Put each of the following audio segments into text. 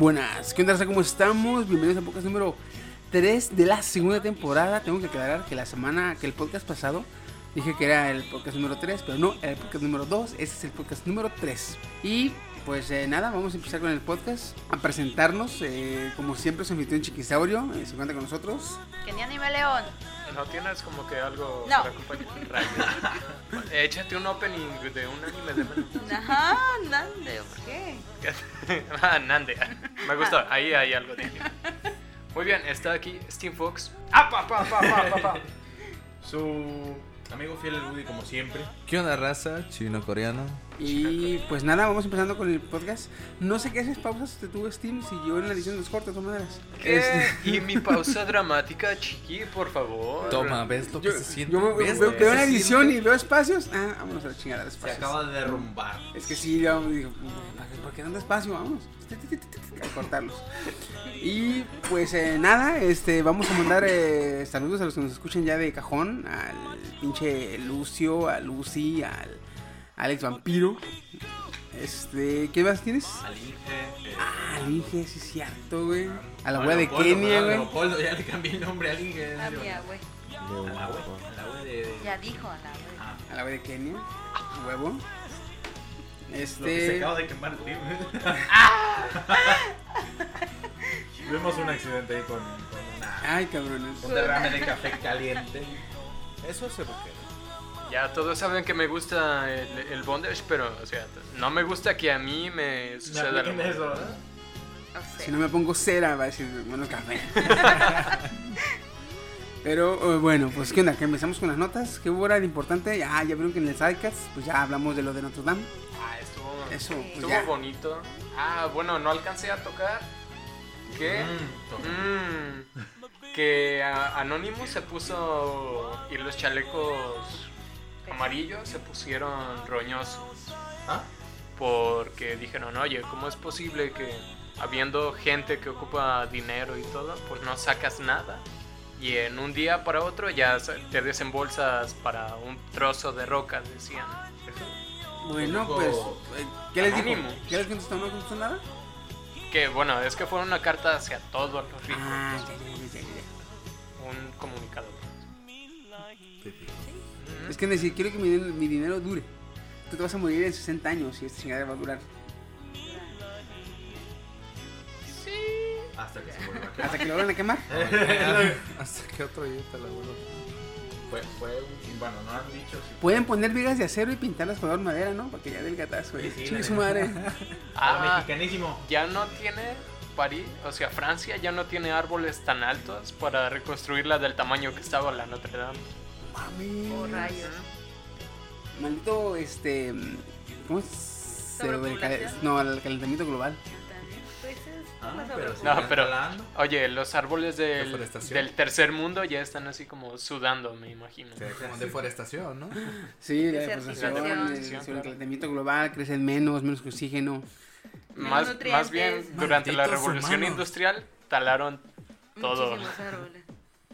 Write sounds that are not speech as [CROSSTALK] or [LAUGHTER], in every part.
Y buenas. ¿Qué onda? ¿Cómo estamos? Bienvenidos a podcast número 3 de la segunda temporada. Tengo que aclarar que la semana, que el podcast pasado, dije que era el podcast número 3, pero no, era el podcast número 2. Este es el podcast número 3. Y pues eh, nada, vamos a empezar con el podcast, a presentarnos. eh, como siempre, su anfitrión Chiquisaurio, eh, se encuentra con nosotros. Que ni anime león. ¿No tienes como que algo No. para acompañar? [LAUGHS] Échate un opening de un anime de menos. Ajá, Nande, ¿por qué? [LAUGHS] ah, Nande. Me gustó, ahí hay algo de anime. Muy bien, está aquí Steam Fox. ¡Ah, pa, pa, pa, pa, pa, pa! Su amigo fiel el Woody como siempre. ¿Qué onda, raza? Chino-coreano. Y pues nada, vamos empezando con el podcast. No sé qué haces pausas de tu Steam si yo en la edición los cortes, de todas maneras. ¿Qué? Este, Y mi [LAUGHS] pausa dramática, chiqui, por favor. Toma, ¿ves lo que se siente? yo me- ¿Ves veo, veo se una edición siente? y veo espacios. Ah, vámonos a la chingada de Se espacios. acaba de derrumbar. Es que sí, yo digo, ¿para qué- ¿por qué tanto espacio? Vamos. [LAUGHS] A cortarlos. Y pues eh, nada, este, vamos a mandar eh, saludos a los que nos escuchan ya de cajón. Al pinche Lucio, a Lucy, al Alex Vampiro. Este, ¿qué más tienes? Al Inge. Ah, al Inge, sí es cierto, güey. A la wea de Kenia, güey. Leopoldo, ya le cambié el nombre al Inge. A mi abue. A la wea, a la wea de. Ya dijo a la abue. Ah, A la wea de Kenia. Huevo. Lo que se Este. acaba de quemar Tim. Tuvimos [LAUGHS] un accidente ahí con, con una, Ay, cabrones. un derrame de café caliente. Eso se roquero. Ya todos saben que me gusta el, el bondage, pero, o sea, no me gusta que a mí me suceda eso, ¿eh? Si no me pongo cera, va a decir, bueno, café. [LAUGHS] Pero eh, bueno, pues qué onda, que empezamos con las notas. ¿Qué hubo ahora de importante? Ya, ya vieron que en el sidecast, pues ya hablamos de lo de Notre Dame. Ah, estuvo, Eso, pues estuvo ya. bonito. Ah, bueno, no alcancé a tocar. ¿Qué? Mm, toca. Mm, que a- Anonymous se puso y los chalecos amarillos se pusieron roñosos ¿Ah? porque dijeron, oye, ¿cómo es posible que habiendo gente que ocupa dinero y todo, pues no sacas nada? Y en un día para otro ya te desembolsas para un trozo de roca, decían. Bueno, pues, eh, ¿qué les dijo? ¿Qué les contestó? ¿No contestó nada? Que bueno, es que fue una carta hacia todos los ricos, Ah, ya, ya, ya, ya, ya. un comunicado. Es que decir, quiero que mi, mi dinero dure. Tú te vas a morir en 60 años y esta chingadera va a durar. Hasta que se vuelva a quemar. Hasta que lo vuelvan a quemar. [LAUGHS] [LAUGHS] Hasta que otro día te la vuelvo. Fue, fue un. Bueno, no han dicho si. Pueden poner vigas de acero y pintarlas color madera, ¿no? Para que ya del gatazo, güey. Sí, sí, su madre. Ah, Ah, mexicanísimo. ya no tiene París, o sea, Francia ya no tiene árboles tan altos para reconstruirla del tamaño que estaba la Notre Dame. Mami. Oh, rayos. Maldito, este. ¿Cómo es? No, el calentamiento global. Pues es Ah, pero sí. No, pero oye, los árboles del, Deforestación. del tercer mundo ya están así como sudando, me imagino. Sea, como deforestación, ¿no? [LAUGHS] Sí, la Desertización. deforestación, el, calentamiento global, crecen menos, menos oxígeno. Más, nutrientes. más bien, durante la Malditos revolución humanos. industrial talaron todo, Muchísimos árboles.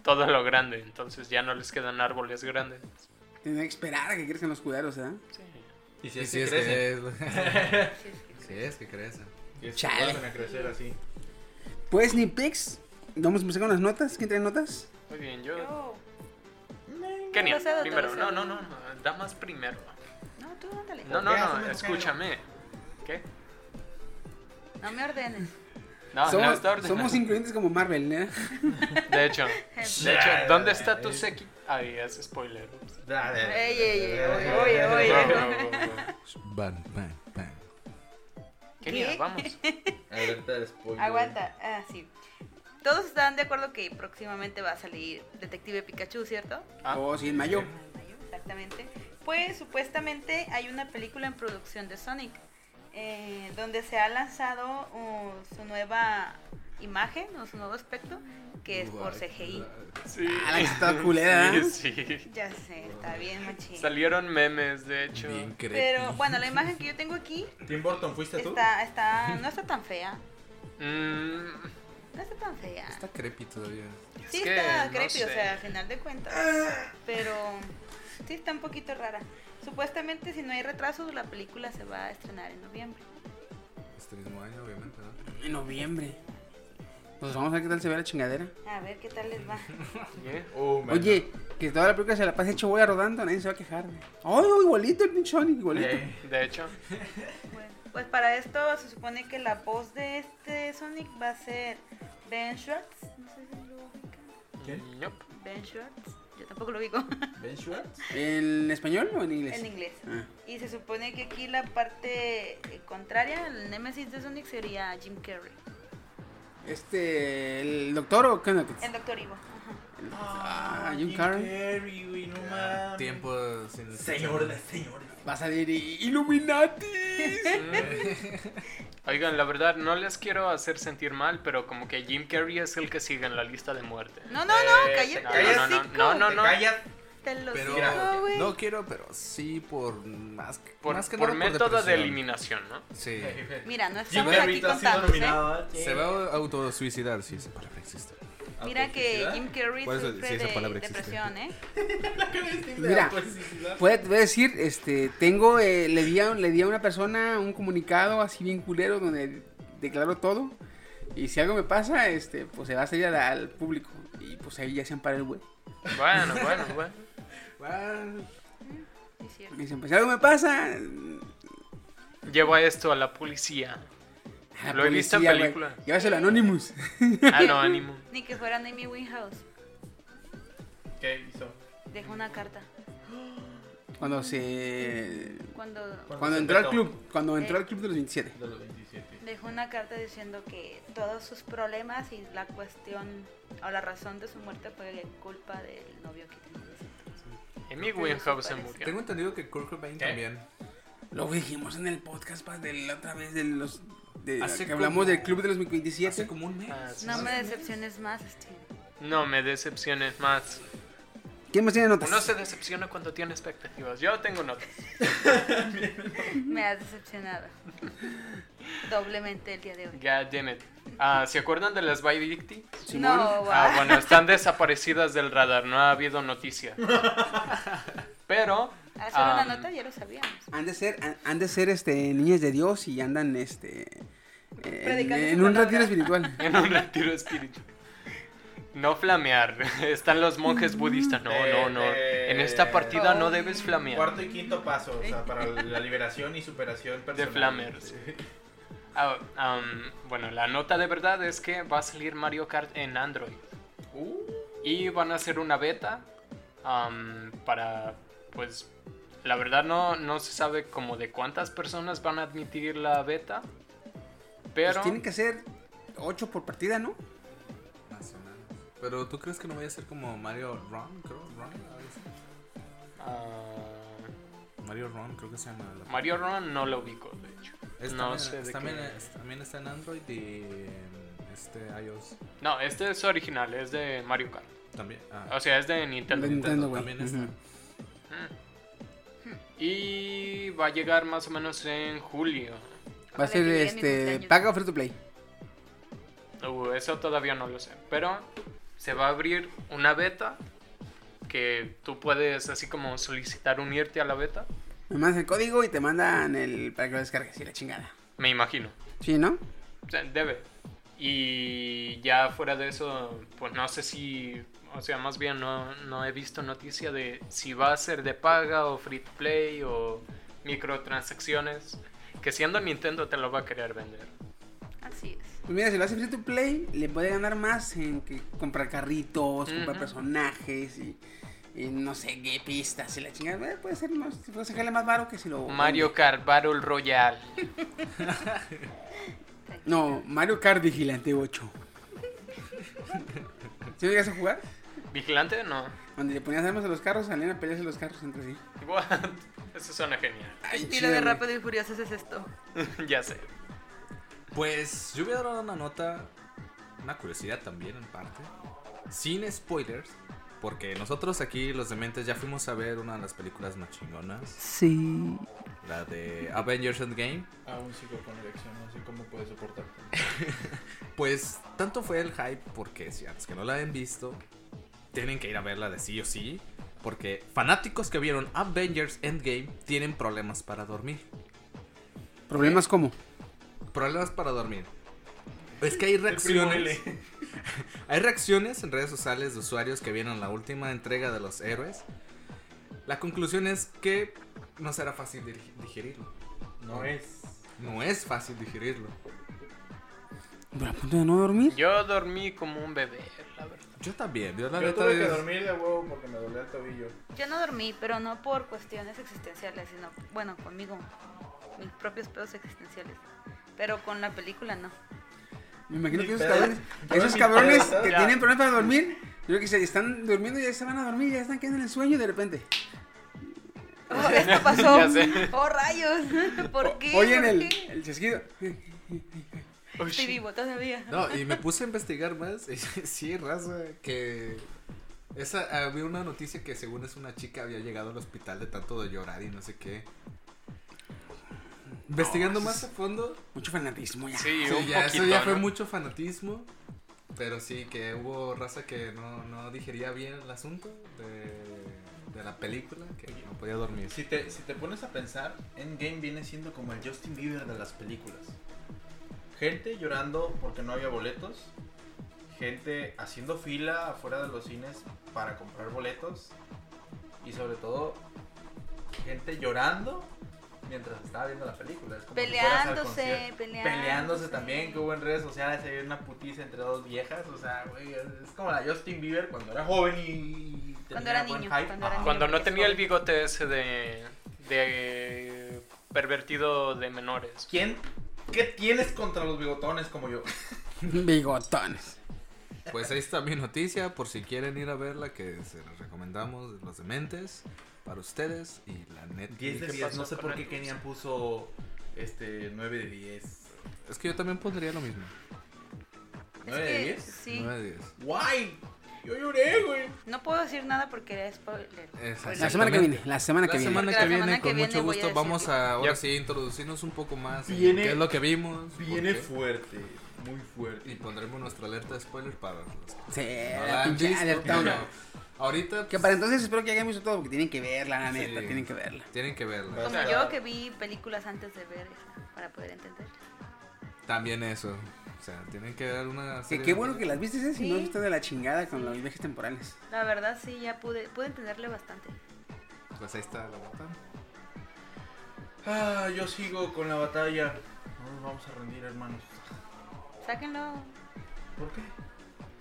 Todo lo grande, entonces ya no les quedan árboles grandes. Tienen que esperar a que crezcan los cuidados, ¿eh? Y si Y es si que es crecen. que es. Sí, es que Sí, es que crece. Y es que Chale. vuelven a crecer así. Pues ni pics. Vamos a empezar con las notas. ¿Quién trae notas? Muy bien, yo... Yo. Kenia, te primero. No, no, no, no, damas primero. No, tú ándale. No, no, no, escúchame. ¿Qué? No me ordenes. No, no somos, está ordenado. somos incluyentes como Marvel, ¿eh? [LAUGHS] De hecho, de hecho, ¿dónde está tu Seki? Ahí es spoiler. Ey, ey, ey, oye, oye, oye. No, no, no, no. Kenia, ¿Qué? vamos. De spoiler. Aguanta. Ah, sí. Todos están de acuerdo que próximamente va a salir Detective Pikachu, ¿cierto? Ah. Oh, sí, en mayo. Exactamente. Pues supuestamente hay una película en producción de Sonic eh, donde se ha lanzado uh, su nueva imagen o su nuevo aspecto que es por CGI. Sí. Ah, la que está culera. Sí, sí. Ya sé, está bien machín. Salieron memes, de hecho. Bien creepy. Pero bueno, la imagen que yo tengo aquí Tim Burton, ¿fuiste tú? está, está, no está tan fea. Mm, No está tan fea. Está creepy todavía. Sí está no creepy, o sea, al final de cuentas. Pero sí está un poquito rara. Supuestamente si no hay retrasos la película se va a estrenar en noviembre. Este mismo año, obviamente, ¿no? En noviembre. Pues vamos a ver qué tal se ve la chingadera. A ver qué tal les va. Yeah. Uh, man. Oye, que toda la película se la pase hecho bola rodando, nadie se va a quejar. Ay, oh, igualito el pinche Sonic, igualito. Eh, De hecho, Bueno, pues para esto se supone que la voz de este Sonic va a ser Ben Schwartz. No sé si lo ubican. ¿Quién? nope. Ben Schwartz. Yo tampoco lo ubico. [LAUGHS] ¿Ben Schwartz? ¿En español o en inglés? en inglés. Ah. Y se supone que aquí la parte eh, contraria, el némesis de Sonic sería Jim Carrey. Este, el doctor o qué onda? El Doctor Ivo. Ajá. Ah, Jim Carrey. güey, no mames. Tiempo sin. Señor de señores. Va a salir i- Illuminati. [LAUGHS] Oigan, la verdad, no les quiero hacer sentir mal, pero como que Jim Carrey es el que sigue en la lista de muerte. No, no, no, Eh, cállate. no, no, no, no, no, ¿Te no. callas? Te lo Pero no quiero, pero sí por más, que- Por, más que por nada método de eliminación, ¿no? Sí. Mira, no Jim estamos aquí contando, ¿eh? Se va a autosuicidar, sí, esa palabra existe. Mira que Jim Carrey sufre de depresión, ¿eh? [LAUGHS] Mira, puede, puede decir, este, tengo, eh, le, di a, le di a una persona un comunicado así bien culero donde declaró todo. Y si algo me pasa, este, pues se va a salir al, al público. Y pues ahí ya se ampara el güey. Bueno, bueno, bueno. [LAUGHS] Bueno, Sí. Me dicen, pues si algo me pasa. Lleva esto a la policía. A la Lo he visto en policía, güey, película. Llévaselo Anonymous. Ah, no, ánimo. [LAUGHS] Ni que fuera Amy Winehouse. ¿Qué hizo? Dejó una carta. Cuando se. Cuando Cuando se entró al club. Cuando entró Eh. al club de los 27. De los 27. dejó una carta diciendo que todos sus problemas y la cuestión o la razón de su muerte fue culpa del novio que tenía. Amy Winehouse se murió. tengo entendido que Kurt Cobain ¿Qué? también. Lo dijimos en el podcast pa, de la otra vez de los. De, Hace que hablamos como- del club de los 27. Hace como un mes. Ah, sí, No sí. me decepciones más, Steve. No me decepciones más. ¿Quién más tiene notas? Uno se decepciona cuando tiene expectativas. Yo tengo notas. [LAUGHS] Me has decepcionado. Doblemente el día de hoy. God damn it. Ah, ¿Se acuerdan de las Victi? Simón. No, Ah, bueno, están desaparecidas del radar. No ha habido noticia. [LAUGHS] Pero. Hacer una am, nota ya lo sabíamos. Han de ser, han, han de ser este, niñas de Dios y andan este, en, Predicando en su un palabra. retiro espiritual. [LAUGHS] En un retiro espiritual. No flamear. [LAUGHS] Están los monjes budistas. No, no, no. En esta partida no debes flamear. Cuarto y quinto paso, o sea, para [LAUGHS] la liberación y superación De personal. flamers. Ah, am, bueno, la nota de verdad es que va a salir Mario Kart en Android. Uh, Y van a hacer una beta am, para, pues, la verdad no, no se sabe como de cuántas personas van a admitir la beta. Pero... Pues tienen que ser 8 por partida, ¿no? Más o menos. Pero tú crees que no vaya a ser como Mario Run, creo, Run, algo así? ah, Mario Run, creo que se llama. la- Mario Run no lo ubico, de hecho. Es no también, sé es de también, qué- es- también está en Android y en este iOS No, este es original, es de Mario Kart. también. Ah, O sea, es de Nintendo. De Nintendo, güey. también está. Ujú. Y va a llegar más o menos en julio. Va a ser este, paga o free to play. Uh, eso todavía no lo sé. Pero se va a abrir una beta que tú puedes así como solicitar unirte a la beta. Me mandas el código y te mandan el para que lo descargues y la chingada. Me imagino. ¿Sí, no? O sea, debe. Y ya fuera de eso, pues no sé si, o sea, más bien no, no he visto noticia de si va a ser de paga o free to play o microtransacciones. Que siendo Nintendo te lo va a querer vender. Así es. Pues mira, si lo hace free to play, le puede ganar más en que comprar carritos, comprar personajes y, y no sé, qué pistas y la chingada. Eh, Puede ser más, puede sacarle más baro que si lo. Mario Kart Battle Royale. [LAUGHS] No, Mario Kart Vigilante 8. [LAUGHS] ¿Sí me llegas a jugar? ¿Vigilante? No. Donde le ponías armas a los carros, salían a pelearse los carros entre sí. What? [LAUGHS] Eso suena genial. Ay, Estilo chido, de rápido y furioso es esto. [LAUGHS] ya sé. Pues yo voy a dar una nota, una curiosidad también en parte, sin spoilers, porque nosotros aquí los dementes ya fuimos a ver una de las películas más chingonas, Sí. la de Avengers Endgame. aún sigo con erección, no sé cómo puede soportar. [LAUGHS] Pues tanto fue el hype porque si antes que no la hayan visto, tienen que ir a verla de sí o sí, porque fanáticos que vieron Avengers Endgame tienen problemas para dormir. ¿Problemas cómo? Problemas para dormir. Es que hay reacciones. [LAUGHS] Hay reacciones en redes sociales de usuarios que vieron la última entrega de los héroes. La conclusión es que no será fácil digerirlo. No es. No es fácil digerirlo. ¿Pero a punto de no dormir? Yo dormí como un bebé. Yo también. Yo, la Yo neta, tuve que dormir de huevo porque me dolía el tobillo. Yo no dormí, pero no por cuestiones existenciales, sino, bueno, conmigo, mis propios pedos existenciales. Pero con la película no. Me imagino que esos cabrones, esos cabrones pedo, que ya. tienen problemas para dormir, yo creo que se están durmiendo y ya se van a dormir, ya están quedando en el sueño y de repente. Oh, esto pasó. [LAUGHS] Oh, rayos. [LAUGHS] ¿Por qué? Oyen ¿Por el, qué? el chasquido. Oh, Estoy vivo todavía. No, y me [LAUGHS] puse a investigar más. [LAUGHS] sí, raza, que. Esa, había una noticia que según es una chica había llegado al hospital de tanto de llorar y no sé qué. Investigando más a fondo, Mucho fanatismo ya. Sí, sí, un ya, poquito, eso ya fue ¿no? mucho fanatismo. Pero sí, que hubo raza que no, no digería bien el asunto de, de la película, que no podía dormir. Si te, si te pones a pensar, Endgame viene siendo como el Justin Bieber de las películas. Gente llorando porque no había boletos. Gente haciendo fila afuera de los cines para comprar boletos. Y sobre todo, gente llorando mientras estaba viendo la película. Es como si Peleándose, concierto. peleándose. Peleándose también, que hubo en redes sociales hay una putiza entre dos viejas. O sea, güey, es como la Justin Bieber cuando era joven y. Cuando tenía era niño, cuando era niño. Cuando no tenía el bigote ese de, de pervertido de menores. ¿Quién? ¿Qué tienes contra los bigotones como yo? Bigotones. Pues ahí está mi noticia, por si quieren ir a verla, que se los recomendamos, Los Dementes, para ustedes y la net. 10 de ¿Qué 10, pasó no sé por qué Kenia puso este 9 de 10. Es que yo también pondría lo mismo. Es 9 de que, 10. sí. 9 de 10. Guay. Yo lloré, güey. No puedo decir nada porque era spoiler. La semana que viene, la semana La que viene. semana que la viene, semana que con viene mucho a gusto, vamos a ahora sí introducirnos un poco más en Viene- qué es lo que vimos. Viene fuerte, muy fuerte. Y pondremos nuestra alerta de spoiler para los que Sí, no la la han pinche visto, alerta, ¿no? Ahorita Que para entonces espero que hayan visto todo porque tienen que verla, la Sí. neta, tienen que verla. tienen que verla. Como yo que vi películas antes de ver esa, para poder entender. También eso. O sea, tienen que ver una Que serie qué de- bueno que las viste, ¿eh? Si Sí. no viste de la chingada con los viajes temporales. La verdad sí, ya pude, pude entenderle bastante. Pues ahí está la botana. Ah, yo sigo con la batalla. No nos vamos a rendir, hermanos. Sáquenlo. ¿Por qué?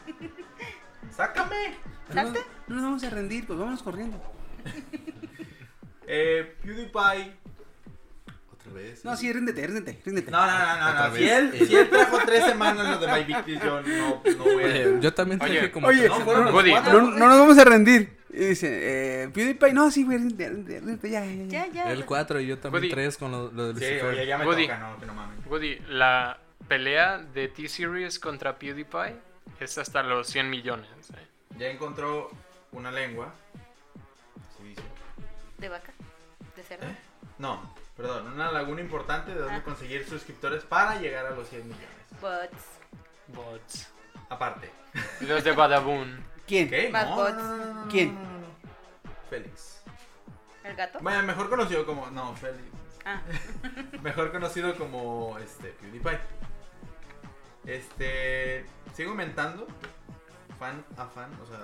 [LAUGHS] ¡Sácame! No, ¿Salte? no nos vamos a rendir, pues vámonos corriendo. Eh, PewDiePie. Otra vez. No, sí, ríndete, ríndete, ríndete. No, no, no, no. Otra no. Si, él, si él trajo tres semanas lo de My Big Deal, yo no, no voy a. Oye, yo también traje Oye, como Oye, no. No, no nos vamos a rendir. Y dice, eh, PewDiePie, no, sí, güey, ríndete, ríndete, ríndete, ya, ya, ya. El 4 y yo también Woody. 3 con lo, lo de Sí, Lucifer. oye, ya me Woody. toca, no, que no mames. Woody, la pelea de T-Series contra PewDiePie es hasta los 100 millones. ¿eh? Ya encontró una lengua. ¿De vaca? ¿De cerdo? ¿Eh? No, perdón, una laguna importante de donde Ah. conseguir suscriptores para llegar a los 100 millones. Bots. Bots. Aparte. Los de Badaboon. ¿Quién? ¿Qué? Más No, bots. no, no, no, no, ¿Quién? no, no, no. Félix. ¿El gato? Bueno, mejor conocido como. No, Félix. Ah, [LAUGHS] Mejor conocido como este PewDiePie. Este. Sigue aumentando. Fan a fan. O sea.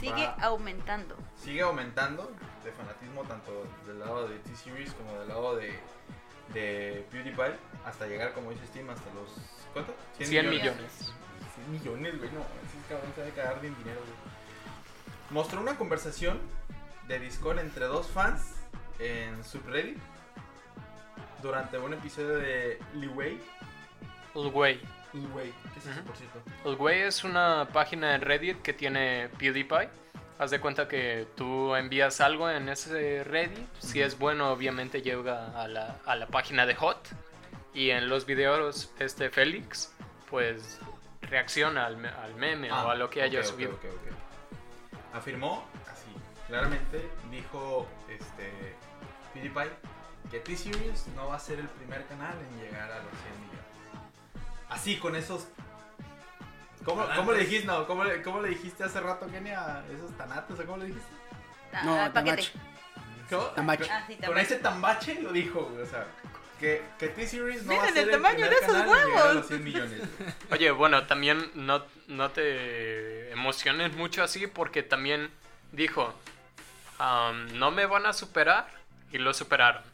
sigue va- aumentando. sigue aumentando de fanatismo tanto del lado de T-Series como del lado de, de PewDiePie hasta llegar, como dice Steam, hasta los... ¿Cuánto? 100 millones. 100 millones, güey, no, ese cabrón se debe cagar de dinero, güey. Mostró una conversación de Discord entre dos fans en subreddit durante un episodio de Liwei. El Liwei, ¿qué es eso, Ujú. por cierto? El güey es una página en Reddit que tiene PewDiePie. Haz de cuenta que tú envías algo en ese Reddit. Si es bueno, obviamente llega a la, a la página de Hot. Y en los videos, este Félix, pues reacciona al, me- al meme o Ah, a lo que haya ok, ok, subido. ok, ok. Afirmó, así, claramente, dijo este PewDiePie que T-Series no va a ser el primer canal en llegar a los 100 millones. Así, con esos... ¿Cómo, ¿cómo le dijiste, no, ¿cómo, le, ¿Cómo le dijiste hace rato, Kenia? ¿Esos tanates o cómo le dijiste? Ah, No, paquete. Tamache. ¿Cómo? Tambache. Ah, sí, Con ese tambache lo dijo, güey, o sea... Que, que T-Series no va a Miren ser el tamaño de esos a huevos. los 100 millones. [LAUGHS] Oye, bueno, también no, no te emociones mucho así porque también dijo, "Am, no me van a superar y lo superaron.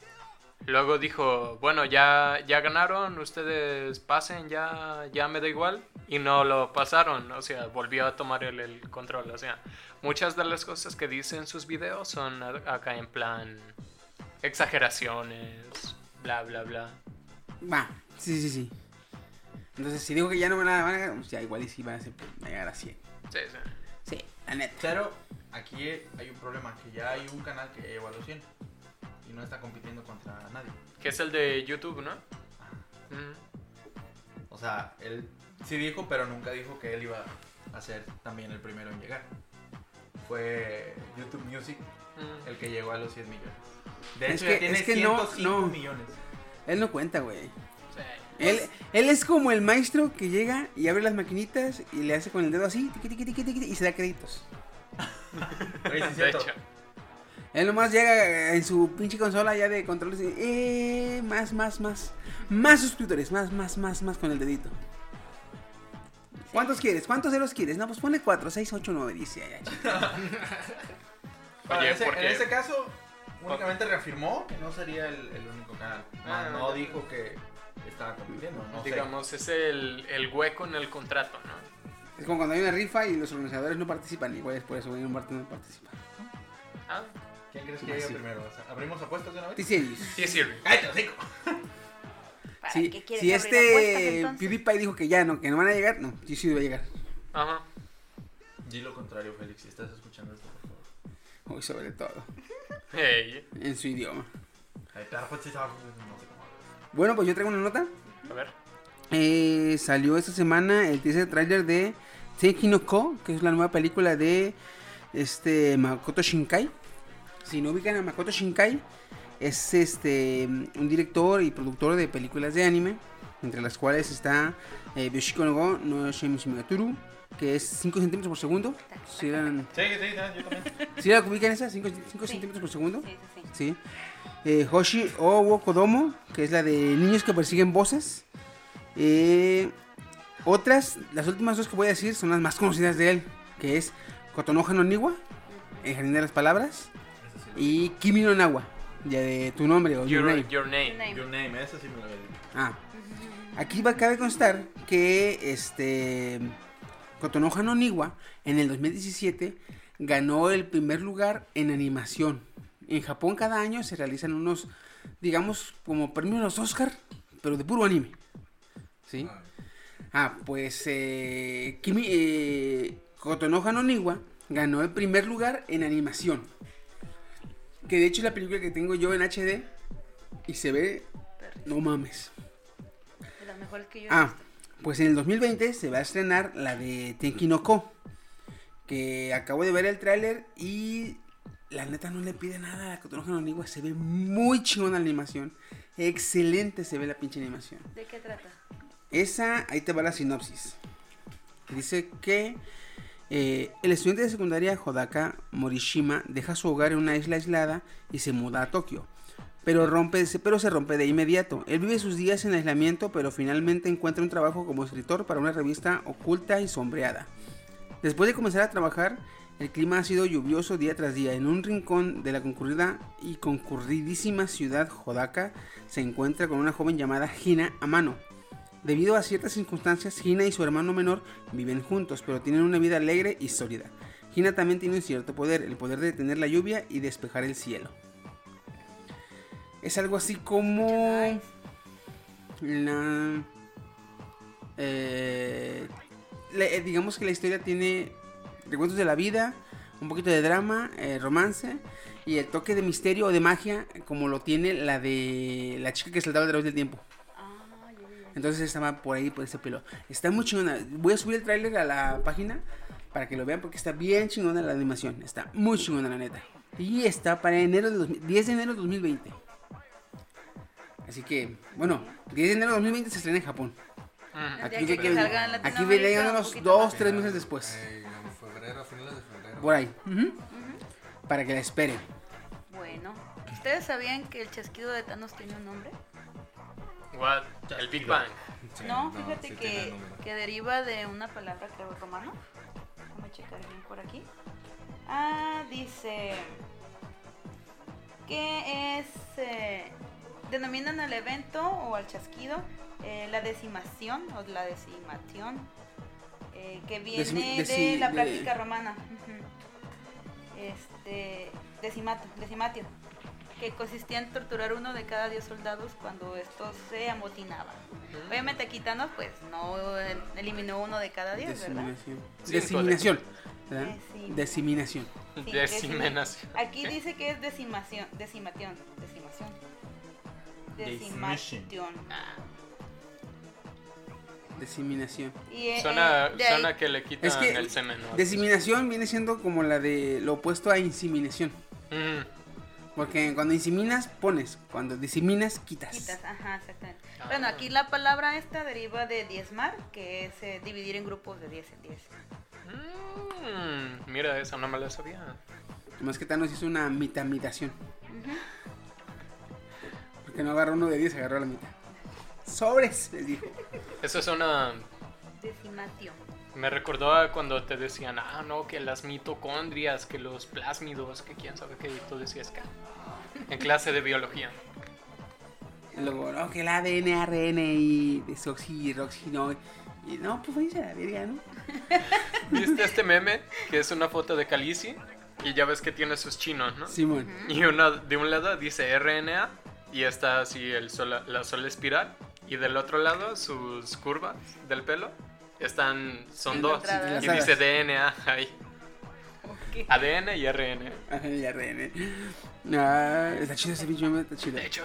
Luego dijo, bueno, ya, ya ganaron, ustedes pasen, ya, ya me da igual. Y no lo pasaron, o sea, volvió a tomar el, el control. O sea, muchas de las cosas que dice en sus videos son acá en plan exageraciones, bla, bla, bla. Va, sí, sí, sí. Entonces, si digo que ya no van a, van a ganar, pues ya igual y sí van a, ser- van a llegar a 100. Sí, sí. Sí, la neta. Pero aquí hay un problema, que ya hay un canal que llegó a los 100 y no está compitiendo contra nadie. Que es el de YouTube, ¿no? O sea, él sí dijo, pero nunca dijo que él iba a ser también el primero en llegar. Fue YouTube Music el que llegó a los 100 millones. De Es hecho, que- ya tiene es que no, 105 no. millones. Él no cuenta, güey. Sí. Él, él es como el maestro que llega y abre las maquinitas y le hace con el dedo así tiqui, tiqui, tiqui, tiqui, y se da créditos. [LAUGHS] De hecho. Él nomás llega en su pinche consola ya de controles y eh, más, más, más. Más suscriptores, más, más, más, más con el dedito. ¿Cuántos quieres? ¿Cuántos ceros quieres? No, pues ponle 4, 6, 8, 9, dice. Ah, Oye, en, ese, porque- en ese caso, únicamente reafirmó que no sería el, el único canal. Más Ah, no dijo que estaba compitiendo. No sé. Digamos, es el, el hueco en el contrato, ¿no? Es como cuando hay una rifa y los organizadores no participan. Igual es por eso, no participa. Ah, ¿Quién crees que sí. primero? O sea, ¿Abrimos apuestas de una vez? T-Series. sí sirve. ¡Cállate! ¿Para Si, qué quieres si abrir apuestas, este entonces? PewDiePie dijo que ya no, que no van a llegar, no, sí, sí va a llegar. Ajá. Di lo contrario, Félix, si estás escuchando esto, por favor. Hoy sobre todo, Hey, en su idioma. Ay, claro, sí, estaba- no sé cómo hablas. Bueno, pues yo traigo una nota. a ver. Eh, salió esta semana el teaser trailer de Tenki no Ko, que es la nueva película de este Makoto Shinkai. Si no ubican a Makoto Shinkai, es este un director y productor de películas de anime, entre las cuales está eh, Byoshiko no Go no que es 5 centímetros por segundo. Si eran, Sí, sí, sí, yo también. ¿sí la ubican esa? 5 Sí. centímetros por segundo. Sí, sí, sí. Sí. Eh, Hoshi Owo Kodomo, que es la de niños que persiguen voces. Eh, otras, las últimas dos que voy a decir son las más conocidas de él, que es Kotonoha no Niwa, El Jardín de las Palabras, y Kimi no Nawa, ya de tu nombre o your, Your, name. your name. Your name. Your name, esa sí me dicho. Ah, aquí va, cabe constar que este Kotonoha no Niwa en el 2017 ganó el primer lugar en animación. En Japón cada año se realizan unos, digamos, como premios los Oscar, pero de puro anime. ¿Sí? Ah, pues eh, Kimi, eh, Kotonoha no Niwa ganó el primer lugar en animación. Que de hecho es la película que tengo yo en HD y se ve, no mames. De las mejores que yo he Ah, visto. pues en el 2020 se va a estrenar la de Tenki no Ko. Que acabo de ver el tráiler y la neta no le pide nada a no Niwa. Se ve muy chingona la animación. Excelente se ve la pinche animación. ¿De qué trata? Esa, ahí te va la sinopsis. Dice que eh, el estudiante de secundaria Hodaka Morishima deja su hogar en una isla aislada y se muda a Tokio. Pero, rompe, pero se rompe de inmediato. Él vive sus días en aislamiento, pero finalmente encuentra un trabajo como escritor para una revista oculta y sombreada. Después de comenzar a trabajar, el clima ha sido lluvioso día tras día. En un rincón de la concurrida y concurridísima ciudad Hodaka se encuentra con una joven llamada Hina Amano. Debido a ciertas circunstancias, Hina y su hermano menor viven juntos, pero tienen una vida alegre y sólida. Hina también tiene un cierto poder, el poder de detener la lluvia y despejar el cielo. Es algo así como... La... eh, eh, digamos que la historia tiene recuentos de la vida, un poquito de drama, eh, romance y el toque de misterio o de magia como lo tiene la de la chica que saltaba a través del tiempo. Ah. Entonces estaba por ahí, por ese pelo. Está muy chingona. Voy a subir el tráiler a la página para que lo vean porque está bien chingona la animación. Está muy chingona la neta. Y está para enero de 2000 10 de enero de 2020. Así que, bueno, 10 de enero de 2020 se estrena en Japón. El Aquí, que que- salga en aquí Latinoamérica, vienen un unos poquito 2, más. 3 meses después. Eh, en febrero, a finales de febrero. Por ahí. Para que la esperen. Bueno, ¿ustedes sabían que el chasquido de Thanos tiene un nombre? What? El Big Bang. Sí, no, fíjate sí que, que deriva de una palabra creo romano. Déjame checar bien por aquí. Ah, dice que es eh, denominan al evento o al chasquido eh, la decimación o la decimación eh, que viene de la práctica romana. Este decimato, decimatio, que consistía en torturar uno de cada diez soldados cuando estos se amotinaban. Obviamente aquí Thanos pues no eliminó uno de cada diez, ¿verdad? Diseminación. Sí, Diseminación. ¿verdad? Decim- Diseminación. Sí, Aquí dice que es decimación, decimación, decimación. Decimación. Diseminación. Y, eh, Suena, eh, suena que le quitan Es que el semen. ¿no? Viene siendo como la de lo opuesto a inseminación. Mm. Porque cuando inseminas, pones. Cuando diseminas, quitas. quitas, ajá, exactamente. Ah. Bueno, aquí la palabra esta deriva de diezmar, que es eh, dividir en grupos de 10 en 10. Mm, Mira, esa no me la sabía. Más que Thanos hizo una mitamidación. Porque no agarró uno de 10, agarró la mitad. Sobres, les dijo. Eso es una... Decimación. Me recordó a cuando te decían, ah, no, que las mitocondrias, que los plásmidos, que quién sabe qué, y tú decías que... En clase de biología. Luego, no, que el ADN, ARN y desoxi, roxi, no. Y no, pues váyanse a la verga, ¿no? [LAUGHS] ¿Viste este meme? Que es una foto de Calici y ya ves que tiene sus chinos, ¿no? Simón. Y una, de un lado dice RNA y está así el sol, la sola espiral. Y del otro lado sus curvas del pelo están, son dos. Y dice DNA ahí. Ok. ADN y RN. Y ARN. Ah, está chido ese meme, está chido. De hecho,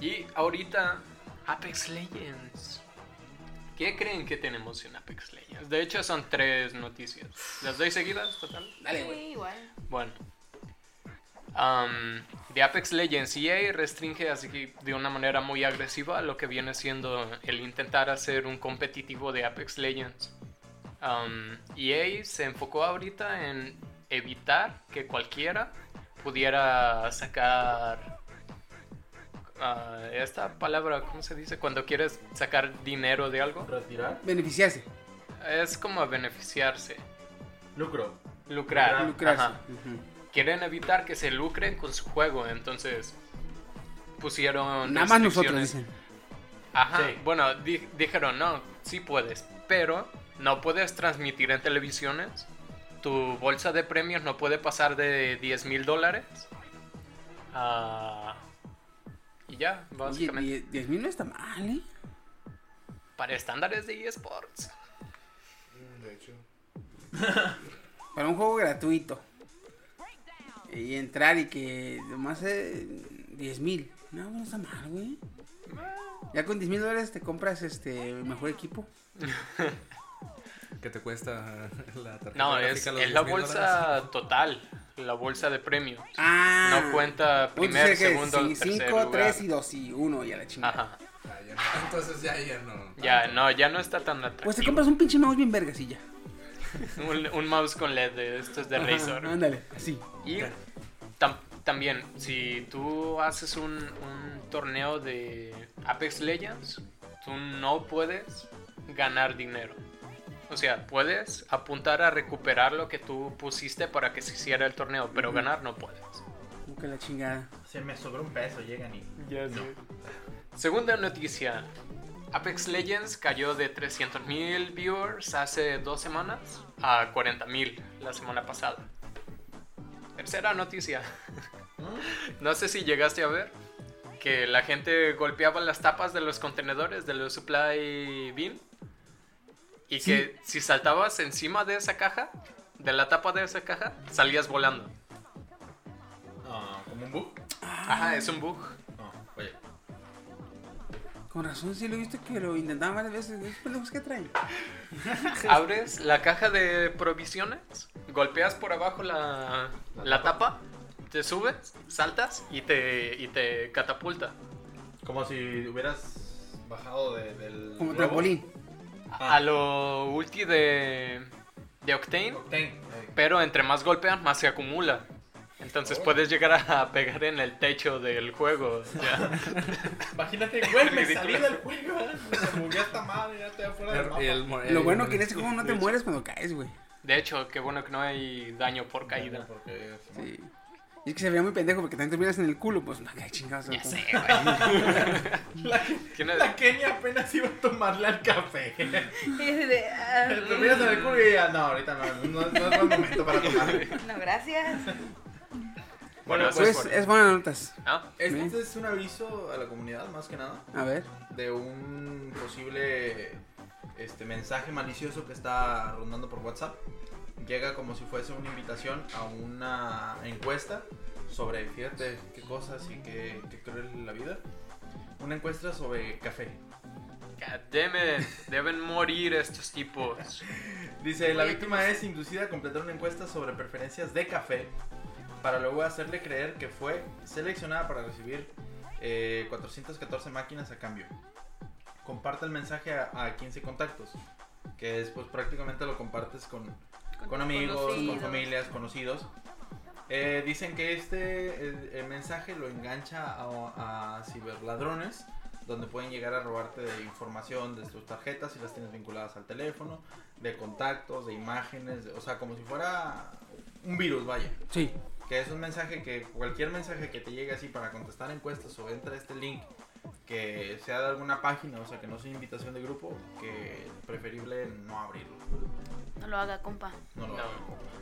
y ahorita Apex Legends. ¿Qué creen que tenemos en Apex Legends? De hecho, son tres noticias. ¿Las doy seguidas? Total. Dale, Sí, igual. Bueno. Am, de Apex Legends, EA restringe así que de una manera muy agresiva lo que viene siendo el intentar hacer un competitivo de Apex Legends. Am, EA se enfocó ahorita en evitar que cualquiera pudiera sacar ah, esta palabra, ¿cómo se dice? Cuando quieres sacar dinero de algo. Retirar. Beneficiarse. Es como beneficiarse, Lucro. lucrar. Lucrarse. Ajá. Quieren evitar que se lucren con su juego, entonces pusieron Nada más nosotros, dicen. Ajá, Sí. bueno, di- dijeron, no, sí puedes, pero no puedes transmitir en televisiones, tu bolsa de premios no puede pasar de 10 mil dólares. Ah, y ya, básicamente. 10 mil no está mal, ¿eh? Para estándares de eSports. De hecho. Para un juego gratuito. Y entrar y que nomás eh, 10 mil. No, no está mal, güey. Ya con 10 mil dólares te compras este mejor equipo. ¿Qué te cuesta la tarjeta No, es, los es la 10,000 bolsa dólares? total, la bolsa de premios. Ah. No cuenta primer, segundo, 5, tercer 3 lugar. y 2 y 1 y a la chingada. Ajá. Ah, ya no. Entonces ya, ya no. Ya, no, ya no está tan atractivo. Pues te compras un pinche mouse bien vergas y ya. [LAUGHS] un, un mouse con LED de estos de Ajá, Razer. Ándale, así. Y tam- también, si tú haces un, un torneo de Apex Legends, tú no puedes ganar dinero. O sea, puedes apuntar a recuperar lo que tú pusiste para que se hiciera el torneo, pero Ujú. ganar no puedes. Como que la chingada. Se me sobró un peso, llegan y. Segunda noticia. Apex Legends cayó de 300.000 viewers hace dos semanas a 40.000 la semana pasada. Tercera noticia. [LAUGHS] No sé si llegaste a ver que la gente golpeaba las tapas de los contenedores de los supply bin y Sí. que si saltabas encima de esa caja, de la tapa de esa caja, salías volando. Ah, ¿Como un bug? Ajá, es un bug. Con razón, sí lo he visto que lo intentaban varias veces. ¿Esos pendejos que traen? [LAUGHS] Abres la caja de provisiones, golpeas por abajo la, la tapa, te subes, saltas y te, y te catapulta. Como si hubieras bajado de- del. Como trampolín. A lo ulti de, de Octane, Octane. pero entre más golpeas, más se acumula. Entonces Oh. puedes llegar a pegar en el techo del juego. ya. [LAUGHS] Imagínate, güey, me salí del juego. Se buguea esta madre, ya estoy afuera del mapa. El- el Lo bueno que en este juego no te mueres cuando caes, güey. De hecho, qué bueno que no hay daño por caída. Porque, Sí. Y es que se veía muy pendejo porque también terminas en el culo, pues, no, [LAUGHS] qué chingados. Ya ¿no? sé, [LAUGHS] güey. La, Tiene- la Kenia apenas iba a tomarle al café. Y de, ah, Te miras en el culo y ya, no, ahorita no, no, no es buen momento para tomarle. no, gracias. Bueno, Pues es por- es buenas notas. Ah, Este es un aviso a la comunidad, más que nada, A ver. de un posible este mensaje malicioso que está rondando por WhatsApp. Llega como si fuese una invitación a una encuesta sobre, fíjate qué cosas y qué, qué cruel es la vida. Una encuesta sobre café. It, Deben morir estos tipos. [LAUGHS] Dice, la víctima es inducida a completar una encuesta sobre preferencias de café para luego hacerle creer que fue seleccionada para recibir eh, 414 máquinas a cambio. Comparte el mensaje a, a 15 contactos, que es pues prácticamente lo compartes con, con amigos, con familias, conocidos. Eh, dicen que este el, el mensaje lo engancha a, a ciberladrones, donde pueden llegar a robarte de información de tus tarjetas si las tienes vinculadas al teléfono, de contactos, de imágenes, de- o sea, como si fuera un virus, vaya. Sí. Que es un mensaje que cualquier mensaje que te llegue así para contestar encuestas o entra a este link que sea de alguna página, o sea, que no sea invitación de grupo, que preferible no abrirlo. No lo haga, compa. No lo No. hagan.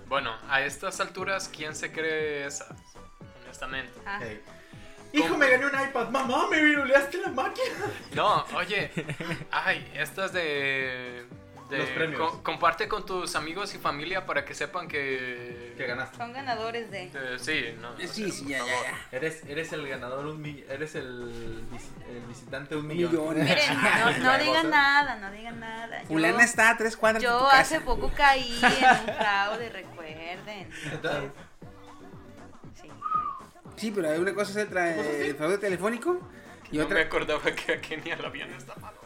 Bueno, a estas alturas, ¿quién se cree esas? Honestamente. Ah, Hey. Hijo, me gané un iPad. Mamá, me viruleaste la máquina. No, oye, ay, estas de... de Los premios. co- comparte con tus amigos y familia para que sepan que... Que ganaste. son ganadores de. Eh, sí, no. O Sí, sea, sí, ya, ya. Eres, eres el ganador, un mi- eres el, vis- el visitante un millón. millón. Miren, [LAUGHS] no, no digan nada, no digan nada. Yo- Fulana está a tres cuadras de tu Yo casa. hace poco caí en un fraude, recuerden. Entonces, Sí. Sí, pero una cosa es el, tra- el fraude telefónico y No me otra, acordaba que a Kenia la habían estafado.